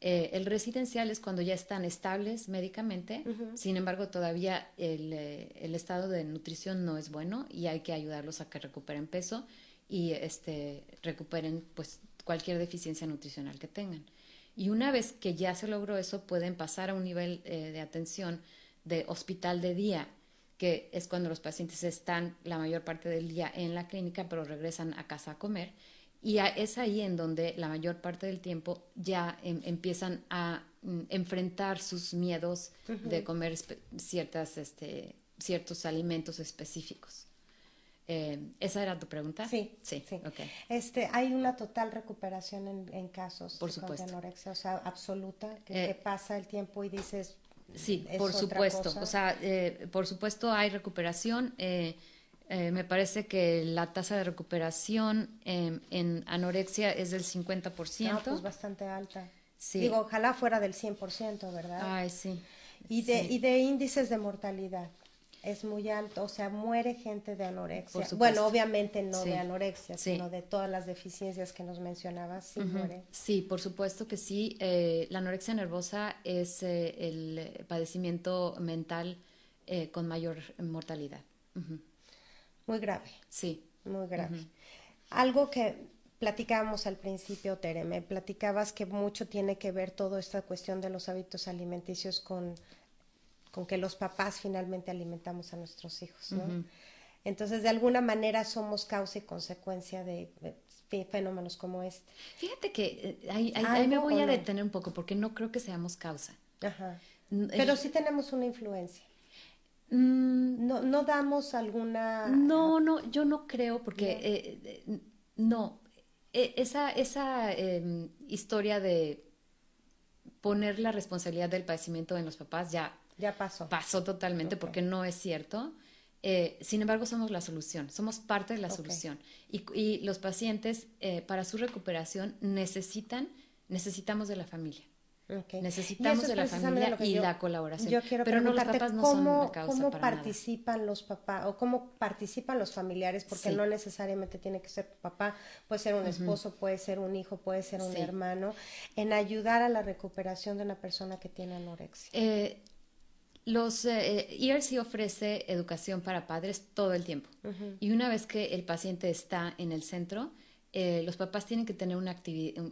el residencial es cuando ya están estables médicamente, sin embargo todavía el, el, estado de nutrición no es bueno y hay que ayudarlos a que recuperen peso y este, recuperen pues cualquier deficiencia nutricional que tengan. Y una vez que ya se logró eso, pueden pasar a un nivel eh, de atención de hospital de día, que es cuando los pacientes están la mayor parte del día en la clínica, pero regresan a casa a comer. Y es ahí en donde la mayor parte del tiempo ya em, empiezan a mm, enfrentar sus miedos de comer ciertas, este, ciertos alimentos específicos. Eh, ¿Esa era tu pregunta? Sí, sí. Okay. Este, ¿Hay una total recuperación en, casos de anorexia, o sea, absoluta, que, eh, pasa el tiempo y dices... Sí, por supuesto. O sea, eh, por supuesto hay recuperación. me parece que la tasa de recuperación en anorexia es del 50%. No, pues bastante alta. Sí. Digo, ojalá fuera del 100%, ¿verdad? Ay, sí. ¿Y de, ¿Y de índices de mortalidad? Es muy alto, o sea, muere gente de anorexia. Bueno, obviamente no de anorexia, sino de todas las deficiencias que nos mencionabas, sí muere. Sí, por supuesto que sí. Eh, la anorexia nervosa es eh, el padecimiento mental eh, con mayor mortalidad. Muy grave. Sí. Muy grave. Algo que platicábamos al principio, Tere, me platicabas que mucho tiene que ver toda esta cuestión de los hábitos alimenticios con con que los papás finalmente alimentamos a nuestros hijos, ¿no? Entonces, de alguna manera somos causa y consecuencia de, fenómenos como este. Fíjate que eh, ahí, me voy a detener un poco porque no creo que seamos causa. Ajá. Pero sí tenemos una influencia. Mm. no, no damos alguna... No, no, yo no creo porque eh, eh, no, e, esa, esa em, historia de poner la responsabilidad del padecimiento en los papás ya ya pasó. Pasó totalmente porque no es cierto. Eh, sin embargo, somos la solución, somos parte de la solución. Y, los pacientes, eh, para su recuperación, necesitan, necesitamos de la familia. Necesitamos de la familia y la colaboración. Yo quiero pero no los papás no cómo, son causa cómo participan los papás o cómo participan los familiares, porque no necesariamente tiene que ser tu papá, puede ser un esposo, puede ser un hijo, puede ser un hermano, en ayudar a la recuperación de una persona que tiene anorexia. Eh, los eh, ERC ofrece educación para padres todo el tiempo. Y una vez que el paciente está en el centro, eh, los papás tienen que tener una actividad,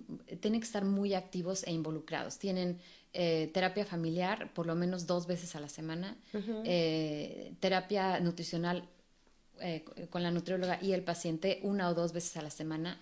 tienen que estar muy activos e involucrados. Tienen eh, terapia familiar por lo menos dos veces a la semana, terapia nutricional con la nutrióloga y el paciente una o dos veces a la semana.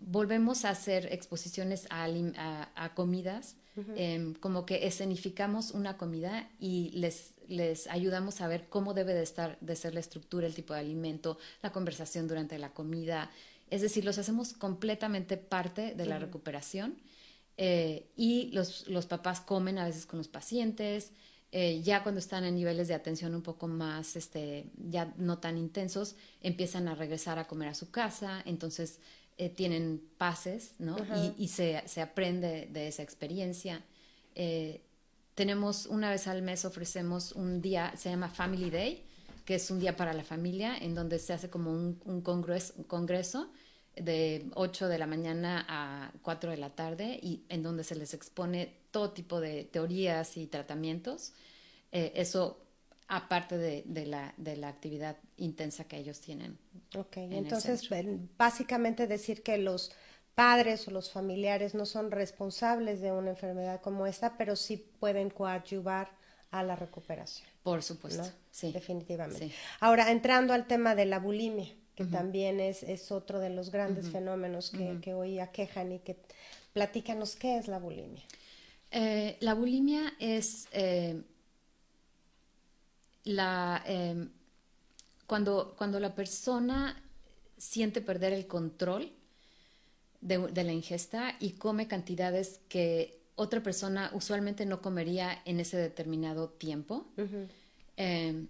Volvemos a hacer exposiciones a comidas Em, como que escenificamos una comida y les, les ayudamos a ver cómo debe de, estar, de ser la estructura, el tipo de alimento, la conversación durante la comida. Es decir, los hacemos completamente parte de la recuperación eh, y los, los, papás comen a veces con los pacientes. Eh, ya cuando están en niveles de atención un poco más, este, ya no tan intensos, empiezan a regresar a comer a su casa, entonces eh, tienen pases, ¿no? Y, se, se, aprende de esa experiencia. Eh, tenemos una vez al mes ofrecemos un día, se llama Family Day, que es un día para la familia, en donde se hace como un, congreso, congreso, de 8 de la mañana a 4 de la tarde y en donde se les expone todo tipo de teorías y tratamientos. Eh, eso aparte de, de, la, de la actividad intensa que ellos tienen. Ok, entonces básicamente decir que los padres o los familiares no son responsables de una enfermedad como esta, pero sí pueden coadyuvar a la recuperación. Por supuesto, sí. Definitivamente. Ahora, entrando al tema de la bulimia, que también es, es, otro de los grandes fenómenos que, que, hoy aquejan y que platícanos qué es la bulimia. Eh, la bulimia es eh, la, em, cuando, cuando la persona siente perder el control de, la ingesta y come cantidades que otra persona usualmente no comería en ese determinado tiempo. Em,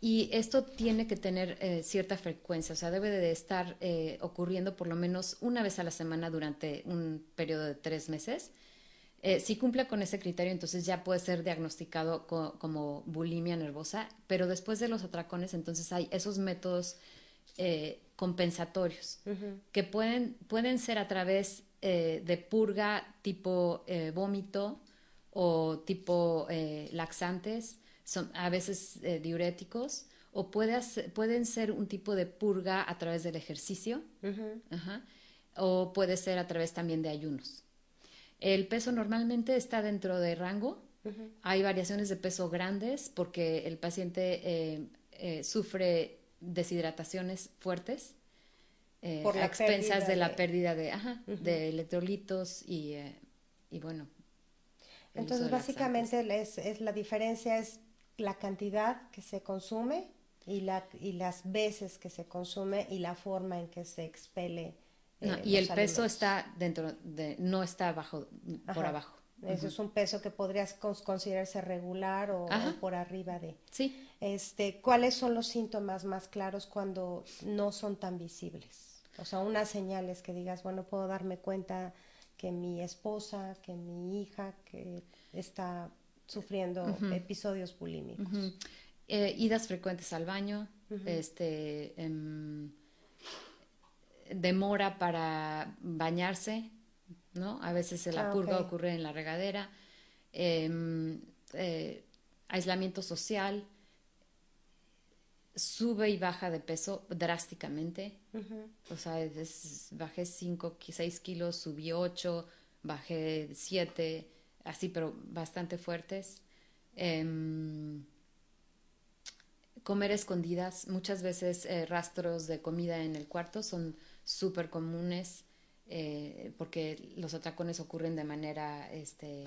y esto tiene que tener eh, cierta frecuencia, o sea, debe de estar eh, ocurriendo por lo menos una vez a la semana durante un periodo de tres meses eh, si cumple con ese criterio, entonces ya puede ser diagnosticado como bulimia nervosa, pero después de los atracones, entonces hay esos métodos eh, compensatorios que pueden, pueden ser a través eh, de purga tipo vómito o tipo laxantes, son a veces diuréticos, o puede pueden ser un tipo de purga a través del ejercicio, o puede ser a través también de ayunos. El peso normalmente está dentro de rango. Hay variaciones de peso grandes porque el paciente eh, eh, sufre deshidrataciones fuertes eh, Por a expensas de, la pérdida de, de electrolitos y, y bueno. Entonces, básicamente es, es, la diferencia es la cantidad que se consume y, la, y las veces que se consume y la forma en que se expele eh, y el peso está dentro de, no está abajo, por abajo. Eso es un peso que podrías considerarse regular o, por arriba de. Sí. Este, ¿cuáles son los síntomas más claros cuando no son tan visibles? O sea, unas señales que digas, bueno, puedo darme cuenta que mi esposa, que mi hija, que está sufriendo episodios bulímicos. Eh, idas frecuentes al baño, este, em, demora para bañarse, ¿no? A veces la ah, purga ocurre en la regadera, em, eh, aislamiento social, sube y baja de peso drásticamente. O sea, bajé 5, 6 kilos, subí 8, bajé 7, así, pero bastante fuertes. Em, comer escondidas, muchas veces eh, rastros de comida en el cuarto son súper comunes eh, porque los atracones ocurren de manera este,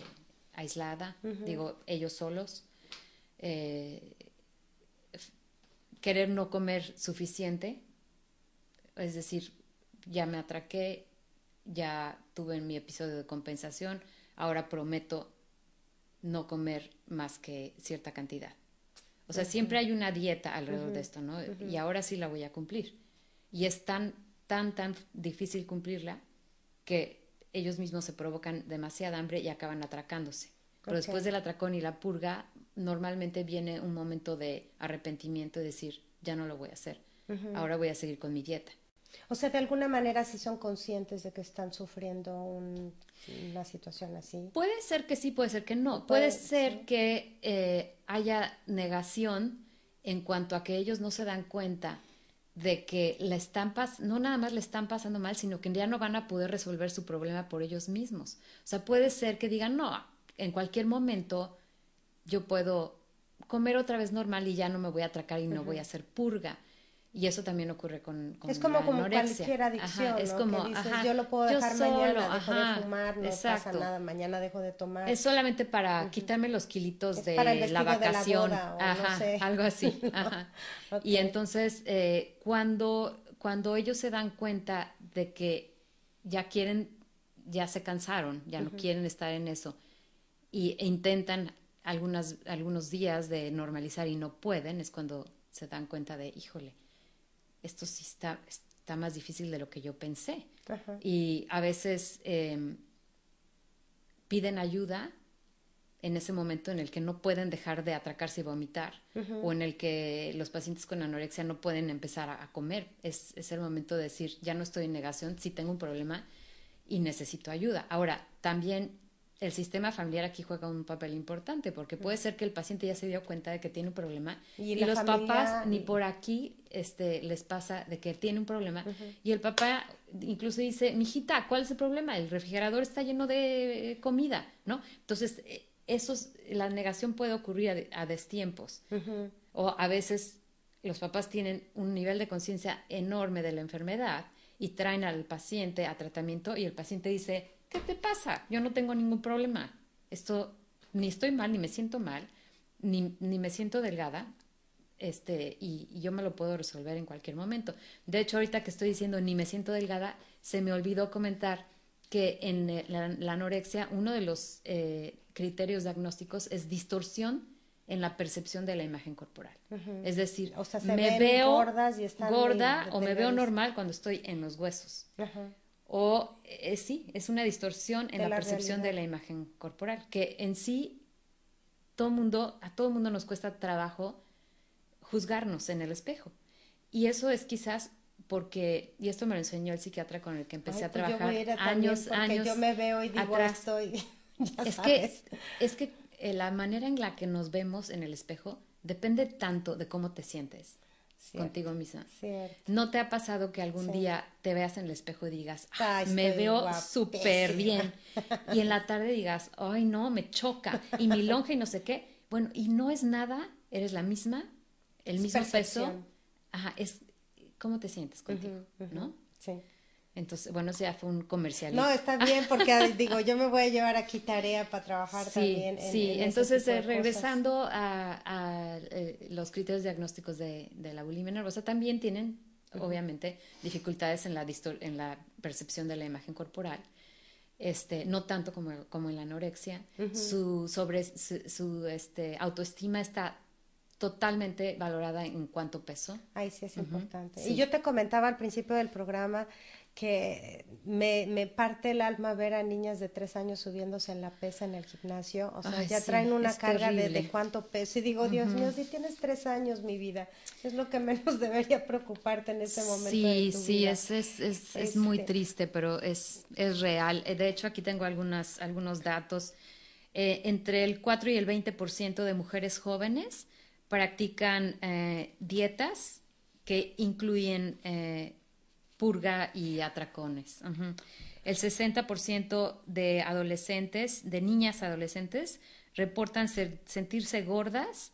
aislada, digo, ellos solos. Eh, querer no comer suficiente, es decir, ya me atraqué, ya tuve mi episodio de compensación, ahora prometo no comer más que cierta cantidad. O sea, siempre hay una dieta alrededor de esto, ¿no? Y ahora sí la voy a cumplir. Y es tan tan, tan difícil cumplirla que ellos mismos se provocan demasiada hambre y acaban atracándose. Pero después del atracón y la purga, normalmente viene un momento de arrepentimiento y decir, ya no lo voy a hacer, ahora voy a seguir con mi dieta. O sea, de alguna manera sí son conscientes de que están sufriendo una situación así. Puede ser que sí, puede ser que no. Puede, ser que eh, haya negación en cuanto a que ellos no se dan cuenta de que la están no nada más le están pasando mal, sino que ya no van a poder resolver su problema por ellos mismos. O sea, puede ser que digan, no, en cualquier momento yo puedo comer otra vez normal y ya no me voy a atracar y no voy a hacer purga. Y eso también ocurre con, con Es como, como cualquier adicción, es como, yo lo puedo dejar mañana, dejo de fumar, no pasa nada, mañana dejo de tomar. Es solamente para quitarme los kilitos de la vacación, ajá, <laughs> algo así. <laughs> Y entonces, eh, cuando, cuando ellos se dan cuenta de que ya quieren, ya se cansaron, ya no quieren estar en eso, y, e intentan algunas, algunos días de normalizar y no pueden, es cuando se dan cuenta de, híjole, esto sí está, está más difícil de lo que yo pensé. Y a veces em, piden ayuda en ese momento en el que no pueden dejar de atracarse y vomitar o en el que los pacientes con anorexia no pueden empezar a, comer. Es, es, el momento de decir, ya no estoy en negación, sí tengo un problema y necesito ayuda. Ahora, también el sistema familiar aquí juega un papel importante porque puede ser que el paciente ya se dio cuenta de que tiene un problema y, los papás ni por aquí este les pasa de que tiene un problema y el papá incluso dice mijita cuál es el problema el refrigerador está lleno de comida no entonces eh, eso la negación puede ocurrir a, destiempos. O a veces los papás tienen un nivel de conciencia enorme de la enfermedad y traen al paciente a tratamiento y el paciente dice ¿qué te pasa? Yo no tengo ningún problema. Esto, ni estoy mal, ni me siento mal, ni, ni me siento delgada, este, y, yo me lo puedo resolver en cualquier momento. De hecho, ahorita que estoy diciendo ni me siento delgada, se me olvidó comentar que en eh, la, anorexia uno de los eh, criterios diagnósticos es distorsión en la percepción de la imagen corporal. Es decir, me veo gorda o me veo normal cuando estoy en los huesos o eh, sí, es una distorsión en la, percepción de la imagen corporal, que en sí todo mundo, a todo mundo nos cuesta trabajo juzgarnos en el espejo. Y eso es quizás porque, y esto me lo enseñó el psiquiatra con el que empecé a pues trabajar años, años. Yo me veo y digo, estoy. <laughs> es que, es que eh, la manera en la que nos vemos en el espejo depende tanto de cómo te sientes contigo misma. ¿No te ha pasado que algún día te veas en el espejo y digas, ah, me veo súper bien? Y en la tarde digas, ay, no, me choca, y mi lonja y no sé qué. Bueno, y no es nada, eres la misma, el mismo peso. Ajá, es, ¿cómo te sientes contigo? ¿No? Sí. Entonces, bueno, ya fue un comercial. No, está bien porque digo, yo me voy a llevar aquí tarea para trabajar también. sí, entonces eh, regresando a, eh, los criterios diagnósticos de, la bulimia nervosa, también tienen, obviamente, dificultades en la, en la percepción de la imagen corporal. Este, no tanto como, como en la anorexia, su, sobre, su, este, autoestima está totalmente valorada en cuanto peso. Ay, sí, es importante. Y yo te comentaba al principio del programa que me, me, parte el alma ver a niñas de tres años subiéndose en la pesa en el gimnasio. O sea, ya traen una carga de, de, cuánto peso. Y digo, Dios mío, si tienes tres años, mi vida, es lo que menos <laughs> debería preocuparte en este momento. Sí, de tu sí, es, es, es, es muy triste, pero es, es real. Eh, de hecho, aquí tengo algunas, algunos datos. Eh, entre el 4 y el 20% de mujeres jóvenes practican eh, dietas que incluyen eh, purga y atracones. El 60% de adolescentes, de niñas adolescentes, reportan sentirse gordas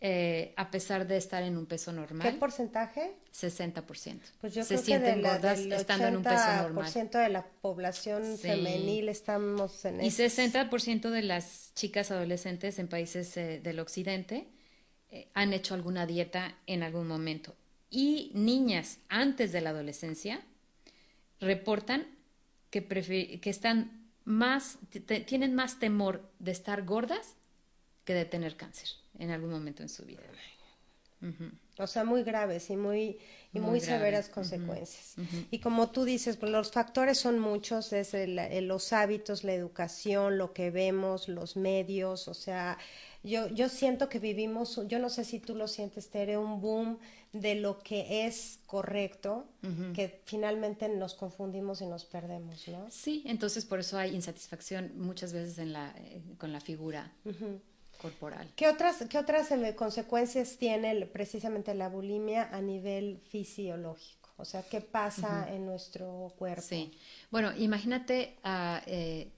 eh, a pesar de estar en un peso normal. ¿Qué porcentaje? 60%. Pues yo Se creo sienten que de gordas estando en un peso normal. de la población femenil estamos en Y 60% de las chicas adolescentes en países eh, del occidente eh, han hecho alguna dieta en algún momento y niñas antes de la adolescencia reportan que, que están más, tienen más temor de estar gordas que de tener cáncer en algún momento en su vida. O sea, muy graves y muy, y muy, severas consecuencias. Y como tú dices, pues los factores son muchos, desde los hábitos, la educación, lo que vemos, los medios, o sea, yo, yo siento que vivimos, yo no sé si tú lo sientes, Tere, un boom de lo que es correcto, que finalmente nos confundimos y nos perdemos, ¿no? Sí, entonces por eso hay insatisfacción muchas veces en la, eh, con la figura corporal. ¿Qué otras, qué otras eh, consecuencias tiene precisamente la bulimia a nivel fisiológico? O sea, ¿qué pasa en nuestro cuerpo? Sí, bueno, imagínate, ah, eh,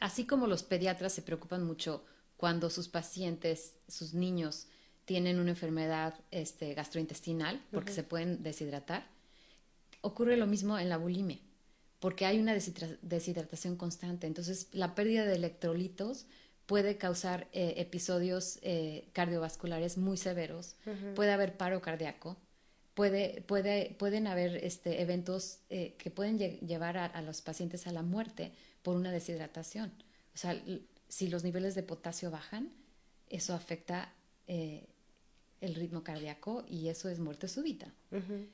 así como los pediatras se preocupan mucho cuando sus pacientes, sus niños, tienen una enfermedad este, gastrointestinal porque se pueden deshidratar, ocurre lo mismo en la bulimia, porque hay una deshidratación constante. Entonces, la pérdida de electrolitos puede causar eh, episodios eh, cardiovasculares muy severos, puede haber paro cardíaco, puede, puede, pueden haber este, eventos eh, que pueden llevar a, a, los pacientes a la muerte por una deshidratación. O sea, si los niveles de potasio bajan, eso afecta eh, el ritmo cardíaco y eso es muerte súbita.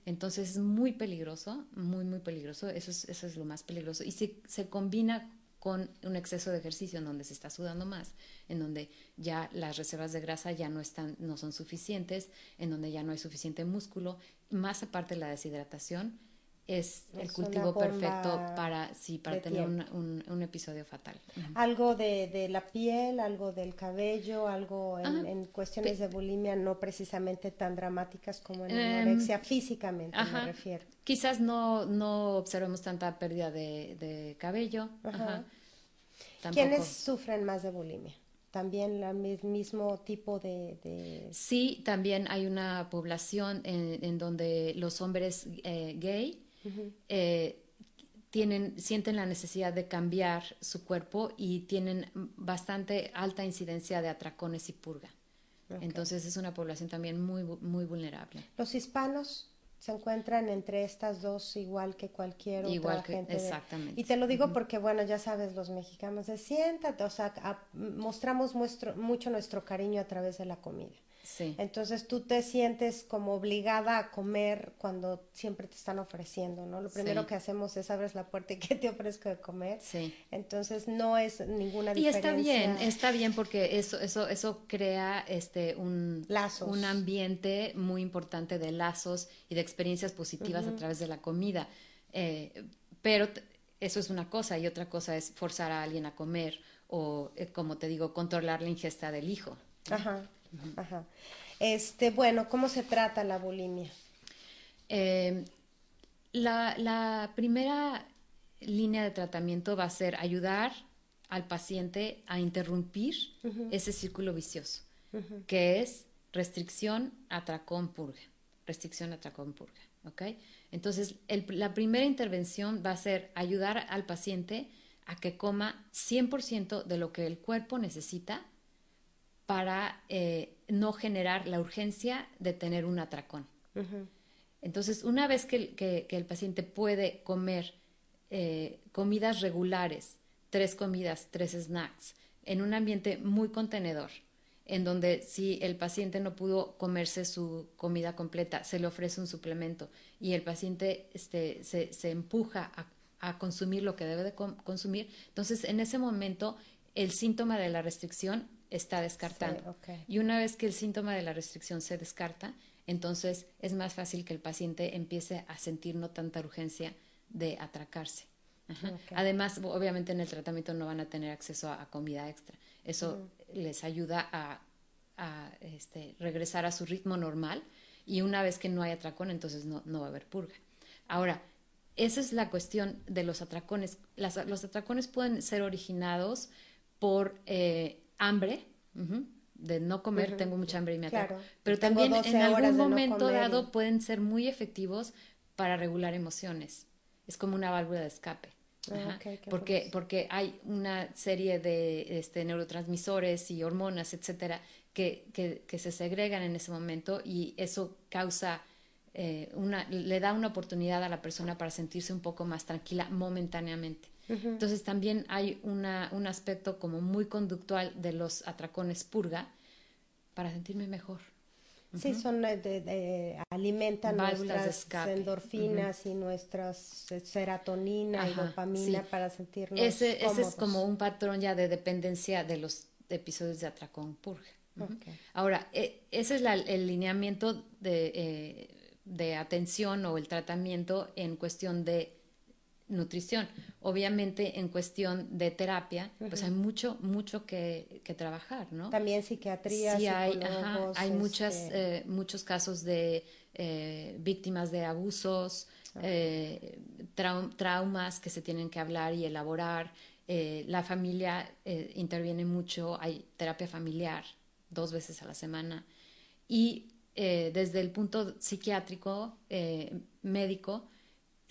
Entonces es muy peligroso, muy, muy peligroso. Eso es, eso es lo más peligroso. Y si se combina con un exceso de ejercicio en donde se está sudando más, en donde ya las reservas de grasa ya no están, no son suficientes, en donde ya no hay suficiente músculo, más aparte de la deshidratación, es, el cultivo perfecto para, sí, para tener un, un, episodio fatal. Algo de, de, la piel, algo del cabello, algo en, cuestiones de bulimia no precisamente tan dramáticas como en em, anorexia, físicamente me refiero. Quizás no, no observemos tanta pérdida de, de cabello. ¿Quiénes sufren más de bulimia? también el mismo tipo de, Sí, también hay una población en, en donde los hombres eh, gay eh, tienen, sienten la necesidad de cambiar su cuerpo y tienen bastante alta incidencia de atracones y purga. Entonces es una población también muy, muy vulnerable. Los hispanos se encuentran entre estas dos igual que cualquier otra gente. Exactamente. y te lo digo porque, bueno, ya sabes, los mexicanos de siéntate, o sea, mostramos mucho nuestro cariño a través de la comida. Entonces tú te sientes como obligada a comer cuando siempre te están ofreciendo, ¿no? Lo primero que hacemos es abres la puerta y que te ofrezco de comer. Sí. Entonces no es ninguna diferencia. Y está bien, está bien porque eso eso eso crea este un un ambiente muy importante de lazos y de experiencias positivas a través de la comida. Eh, pero eso es una cosa y otra cosa es forzar a alguien a comer o, eh, como te digo, controlar la ingesta del hijo. Ajá. Ajá. Este, bueno, ¿cómo se trata la bulimia? Eh, la, primera línea de tratamiento va a ser ayudar al paciente a interrumpir ese círculo vicioso, que es restricción, atracón, purga. Restricción, atracón, purga. ¿Ok? Entonces, la primera intervención va a ser ayudar al paciente a que coma 100% de lo que el cuerpo necesita para eh, no generar la urgencia de tener un atracón. Entonces, una vez que, el paciente puede comer eh, comidas regulares, tres comidas, tres snacks, en un ambiente muy contenedor, en donde si el paciente no pudo comerse su comida completa, se le ofrece un suplemento y el paciente este, se, empuja a, consumir lo que debe de consumir, entonces en ese momento el síntoma de la restricción está descartando. Y una vez que el síntoma de la restricción se descarta, entonces es más fácil que el paciente empiece a sentir no tanta urgencia de atracarse. Además, obviamente en el tratamiento no van a tener acceso a, comida extra. Eso les ayuda a, este, regresar a su ritmo normal y una vez que no hay atracón, entonces no, va a haber purga. Ahora, esa es la cuestión de los atracones. los atracones pueden ser originados por eh, hambre, de no comer, tengo mucha hambre y me ataco. Pero también en algún momento dado pueden ser muy efectivos para regular emociones. Es como una válvula de escape. Ah, porque, porque hay una serie de este, neurotransmisores y hormonas, etcétera, que, que, se segregan en ese momento y eso causa eh, una, le da una oportunidad a la persona para sentirse un poco más tranquila momentáneamente. Entonces también hay una, un aspecto como muy conductual de los atracones purga para sentirme mejor. Sí, son de, alimentan nuestras endorfinas y nuestras eh, serotonina y dopamina para sentirnos ese, ese es como un patrón ya de dependencia de los episodios de atracón purge. Ahora, e, ese es el lineamiento de, eh, de atención o el tratamiento en cuestión de nutrición. Obviamente, en cuestión de terapia, pues hay mucho, mucho que, trabajar, ¿no? También psiquiatría, sí, hay, hay muchas, este eh, muchos casos de eh, víctimas de abusos, eh, traumas que se tienen que hablar y elaborar. la familia interviene mucho, hay terapia familiar dos veces a la semana. Y desde el punto psiquiátrico, médico,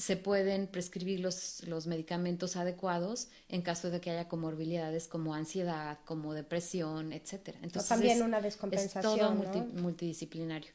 se pueden prescribir los, los, medicamentos adecuados en caso de que haya comorbilidades como ansiedad, como depresión, etcétera. Entonces, también una descompensación. Es todo multidisciplinario.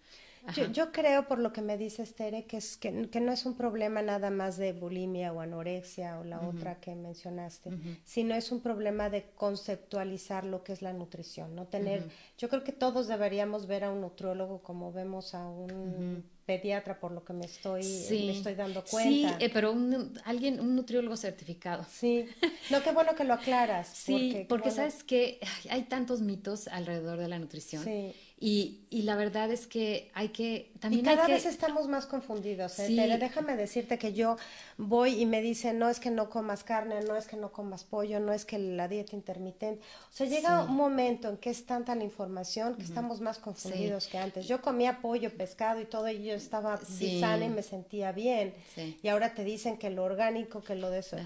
Yo, creo, por lo que me dice Tere, que, es, que, no es un problema nada más de bulimia o anorexia o la otra que mencionaste, sino es un problema de conceptualizar lo que es la nutrición, no tener, yo creo que todos deberíamos ver a un nutriólogo como vemos a un pediatra por lo que me estoy, me estoy dando cuenta. Sí, eh, pero un, alguien, un nutriólogo certificado. Sí, no, qué bueno que lo aclaras. Sí, porque, sabes que hay tantos mitos alrededor de la nutrición. Sí. Y, y, la verdad es que hay que también y cada vez estamos más confundidos ¿eh? Pero déjame decirte que yo voy y me dicen no es que no comas carne no es que no comas pollo no es que la dieta intermitente o sea llega un momento en que es tanta la información que estamos más confundidos que antes. Yo comía pollo pescado y todo y yo estaba sana y me sentía bien. Y ahora te dicen que lo orgánico que lo de eso.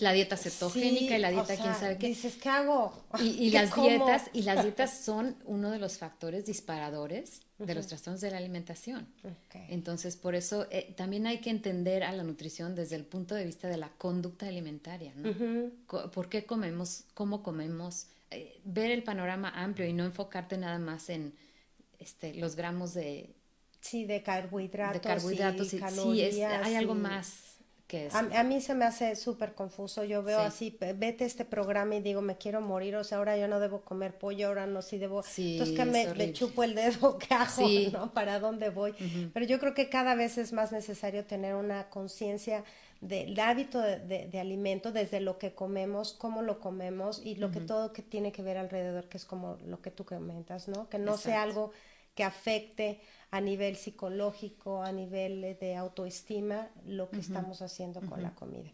La dieta cetogénica y la dieta quién sabe qué. dices qué hago y, y <laughs> las dietas y las dietas <laughs> son uno de los factores disparadores de los trastornos de la alimentación. Entonces, por eso eh, también hay que entender a la nutrición desde el punto de vista de la conducta alimentaria, ¿no? ¿Por qué comemos? ¿Cómo comemos? Eh, ver el panorama amplio y no enfocarte nada más en este, los gramos de... Sí, de carbohidratos, de carbohidratos y, calorías. Sí, hay algo más a, mí se me hace súper confuso. Yo veo así, vete este programa y digo, me quiero morir, o sea, ahora yo no debo comer pollo, ahora no, sí debo. Entonces, que me, chupo el dedo, <laughs> ¿qué hago? ¿no? ¿Para dónde voy? Pero yo creo que cada vez es más necesario tener una conciencia del hábito de, alimento, desde lo que comemos, cómo lo comemos y lo que todo que tiene que ver alrededor, que es como lo que tú comentas, ¿no? Que no sea algo que afecte a nivel psicológico, a nivel de autoestima, lo que estamos haciendo con la comida.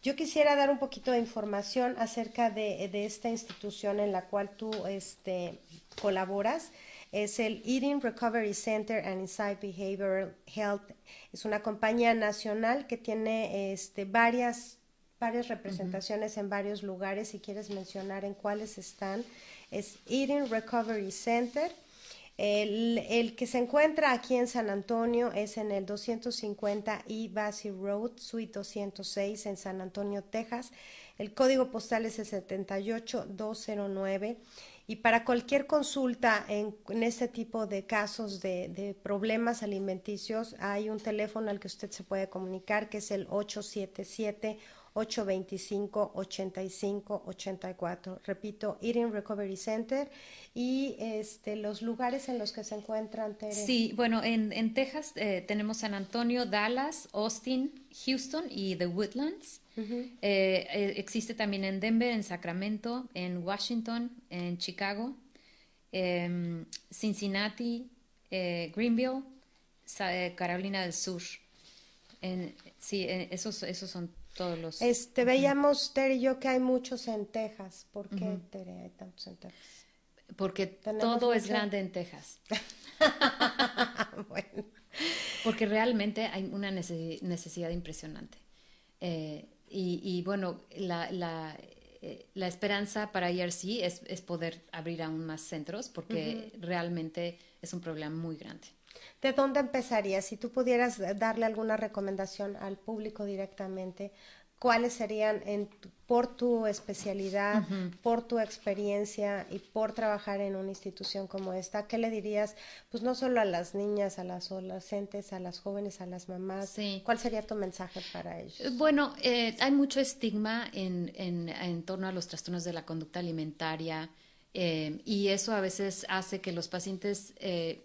Yo quisiera dar un poquito de información acerca de, esta institución en la cual tú este, colaboras. Es el Eating Recovery Center and Inside Behavioral Health. Es una compañía nacional que tiene este, varias, varias representaciones en varios lugares. Si quieres mencionar en cuáles están, es Eating Recovery Center el, que se encuentra aquí en San Antonio es en el 250 E. Bassey Road, Suite 206 en San Antonio, Texas. El código postal es el 78209. Y para cualquier consulta en, este tipo de casos de, de, problemas alimenticios, hay un teléfono al que usted se puede comunicar, que es el 877 825 85 84. Repito, Eating Recovery Center y este los lugares en los que se encuentran. Sí, bueno, en, en Texas eh, tenemos San Antonio, Dallas, Austin, Houston y The Woodlands. Eh, eh, existe también en Denver, en Sacramento, en Washington, en Chicago, em, Cincinnati, Greenville, Carolina del Sur. En, sí, esos, esos son todos los. Este, veíamos, Tere y yo, que hay muchos en Texas. ¿Por qué, Tere, hay tantos en Texas? Porque todo es grande en Texas. <laughs> bueno. Porque realmente hay una necesidad impresionante. Eh, y, bueno, la, la, eh, la, esperanza para IRC es, es, poder abrir aún más centros porque realmente es un problema muy grande. ¿De dónde empezarías? Si tú pudieras darle alguna recomendación al público directamente, ¿cuáles serían en, por tu especialidad, por tu experiencia y por trabajar en una institución como esta? ¿Qué le dirías, pues no solo a las niñas, a las adolescentes, a las jóvenes, a las mamás? ¿Cuál sería tu mensaje para ellos? Bueno, eh, hay mucho estigma en, en, en torno a los trastornos de la conducta alimentaria. Eh, y eso a veces hace que los pacientes eh,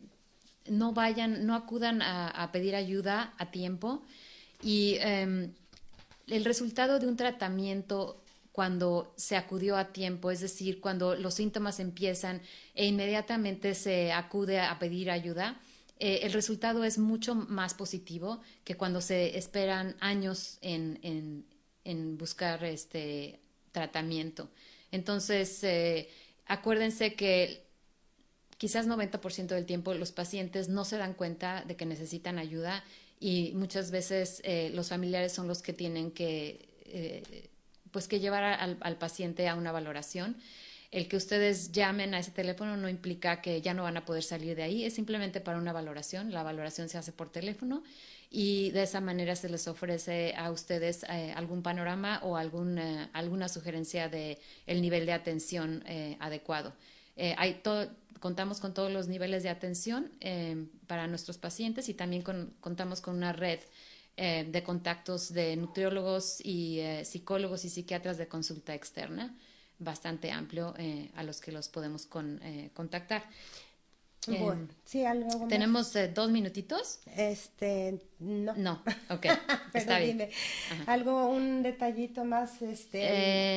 no vayan, no acudan a, pedir ayuda a tiempo y em, el resultado de un tratamiento cuando se acudió a tiempo, es decir, cuando los síntomas empiezan e inmediatamente se acude a pedir ayuda, eh, el resultado es mucho más positivo que cuando se esperan años en, en, buscar este tratamiento. Entonces, eh, acuérdense que quizás 90% del tiempo los pacientes no se dan cuenta de que necesitan ayuda y muchas veces eh, los familiares son los que tienen que, eh, pues que llevar al, paciente a una valoración. El que ustedes llamen a ese teléfono no implica que ya no van a poder salir de ahí, es simplemente para una valoración. La valoración se hace por teléfono y de esa manera se les ofrece a ustedes eh, algún panorama o algún, alguna sugerencia de el nivel de atención adecuado. hay todo, contamos con todos los niveles de atención eh, para nuestros pacientes y también contamos con una red eh, de contactos de nutriólogos y eh, psicólogos y psiquiatras de consulta externa bastante amplio a los que los podemos contactar. Bueno, em, sí, algo ¿Tenemos eh, dos minutitos? Este, no. No, ok, <laughs> está bien. algo, un detallito más, este,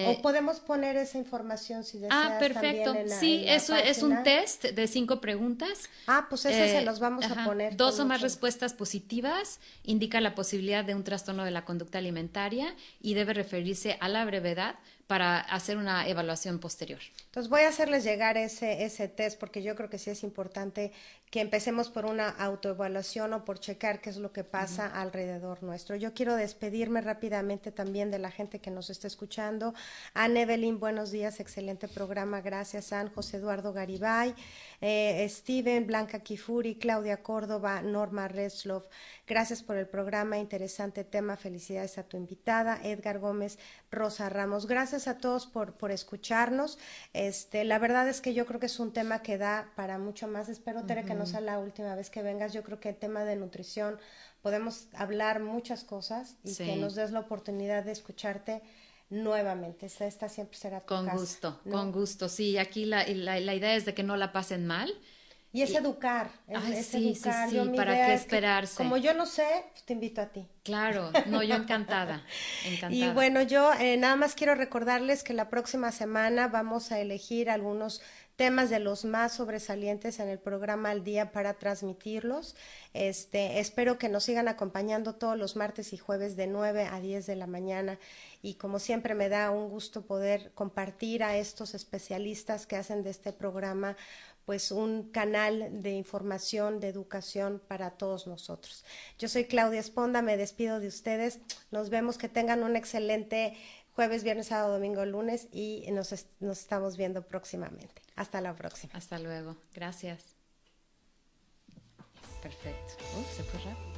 o eh, podemos poner esa información si deseas Ah, perfecto. sí, eso es un test de cinco preguntas. Ah, pues ese se eh, los vamos a poner. Dos o más respuestas positivas indica la posibilidad de un trastorno de la conducta alimentaria y debe referirse a la brevedad para hacer una evaluación posterior. Entonces voy a hacerles llegar ese, ese test porque yo creo que sí es importante que empecemos por una autoevaluación o por checar qué es lo que pasa alrededor nuestro. Yo quiero despedirme rápidamente también de la gente que nos está escuchando. Anne Evelyn, buenos días, excelente programa, gracias. San José Eduardo Garibay, eh, Steven, Blanca Kifuri, Claudia Córdoba, Norma Reslov, gracias por el programa, interesante tema, felicidades a tu invitada, Edgar Gómez, Rosa Ramos, gracias a todos por, por escucharnos. Este, la verdad es que yo creo que es un tema que da para mucho más. Espero, Tere, que no sea la última vez que vengas. Yo creo que el tema de nutrición podemos hablar muchas cosas y que nos des la oportunidad de escucharte nuevamente. Esta siempre será tu Con gusto, con gusto. Sí, aquí la, la, la idea es de que no la pasen mal y es educar, es, sí, educar. Sí, sí, ¿para qué esperarse? como yo no sé, pues, te invito a ti. Claro, no, yo encantada, <laughs> encantada. Y bueno, yo eh, nada más quiero recordarles que la próxima semana vamos a elegir algunos temas de los más sobresalientes en el programa al día para transmitirlos. Este, espero que nos sigan acompañando todos los martes y jueves de 9 a 10 de la mañana y como siempre me da un gusto poder compartir a estos especialistas que hacen de este programa pues un canal de información, de educación para todos nosotros. Yo soy Claudia Esponda, me despido de ustedes, nos vemos, que tengan un excelente jueves, viernes, sábado, domingo, lunes y nos, nos estamos viendo próximamente. Hasta la próxima. Hasta luego, gracias. Perfecto. Uh, se fue rápido.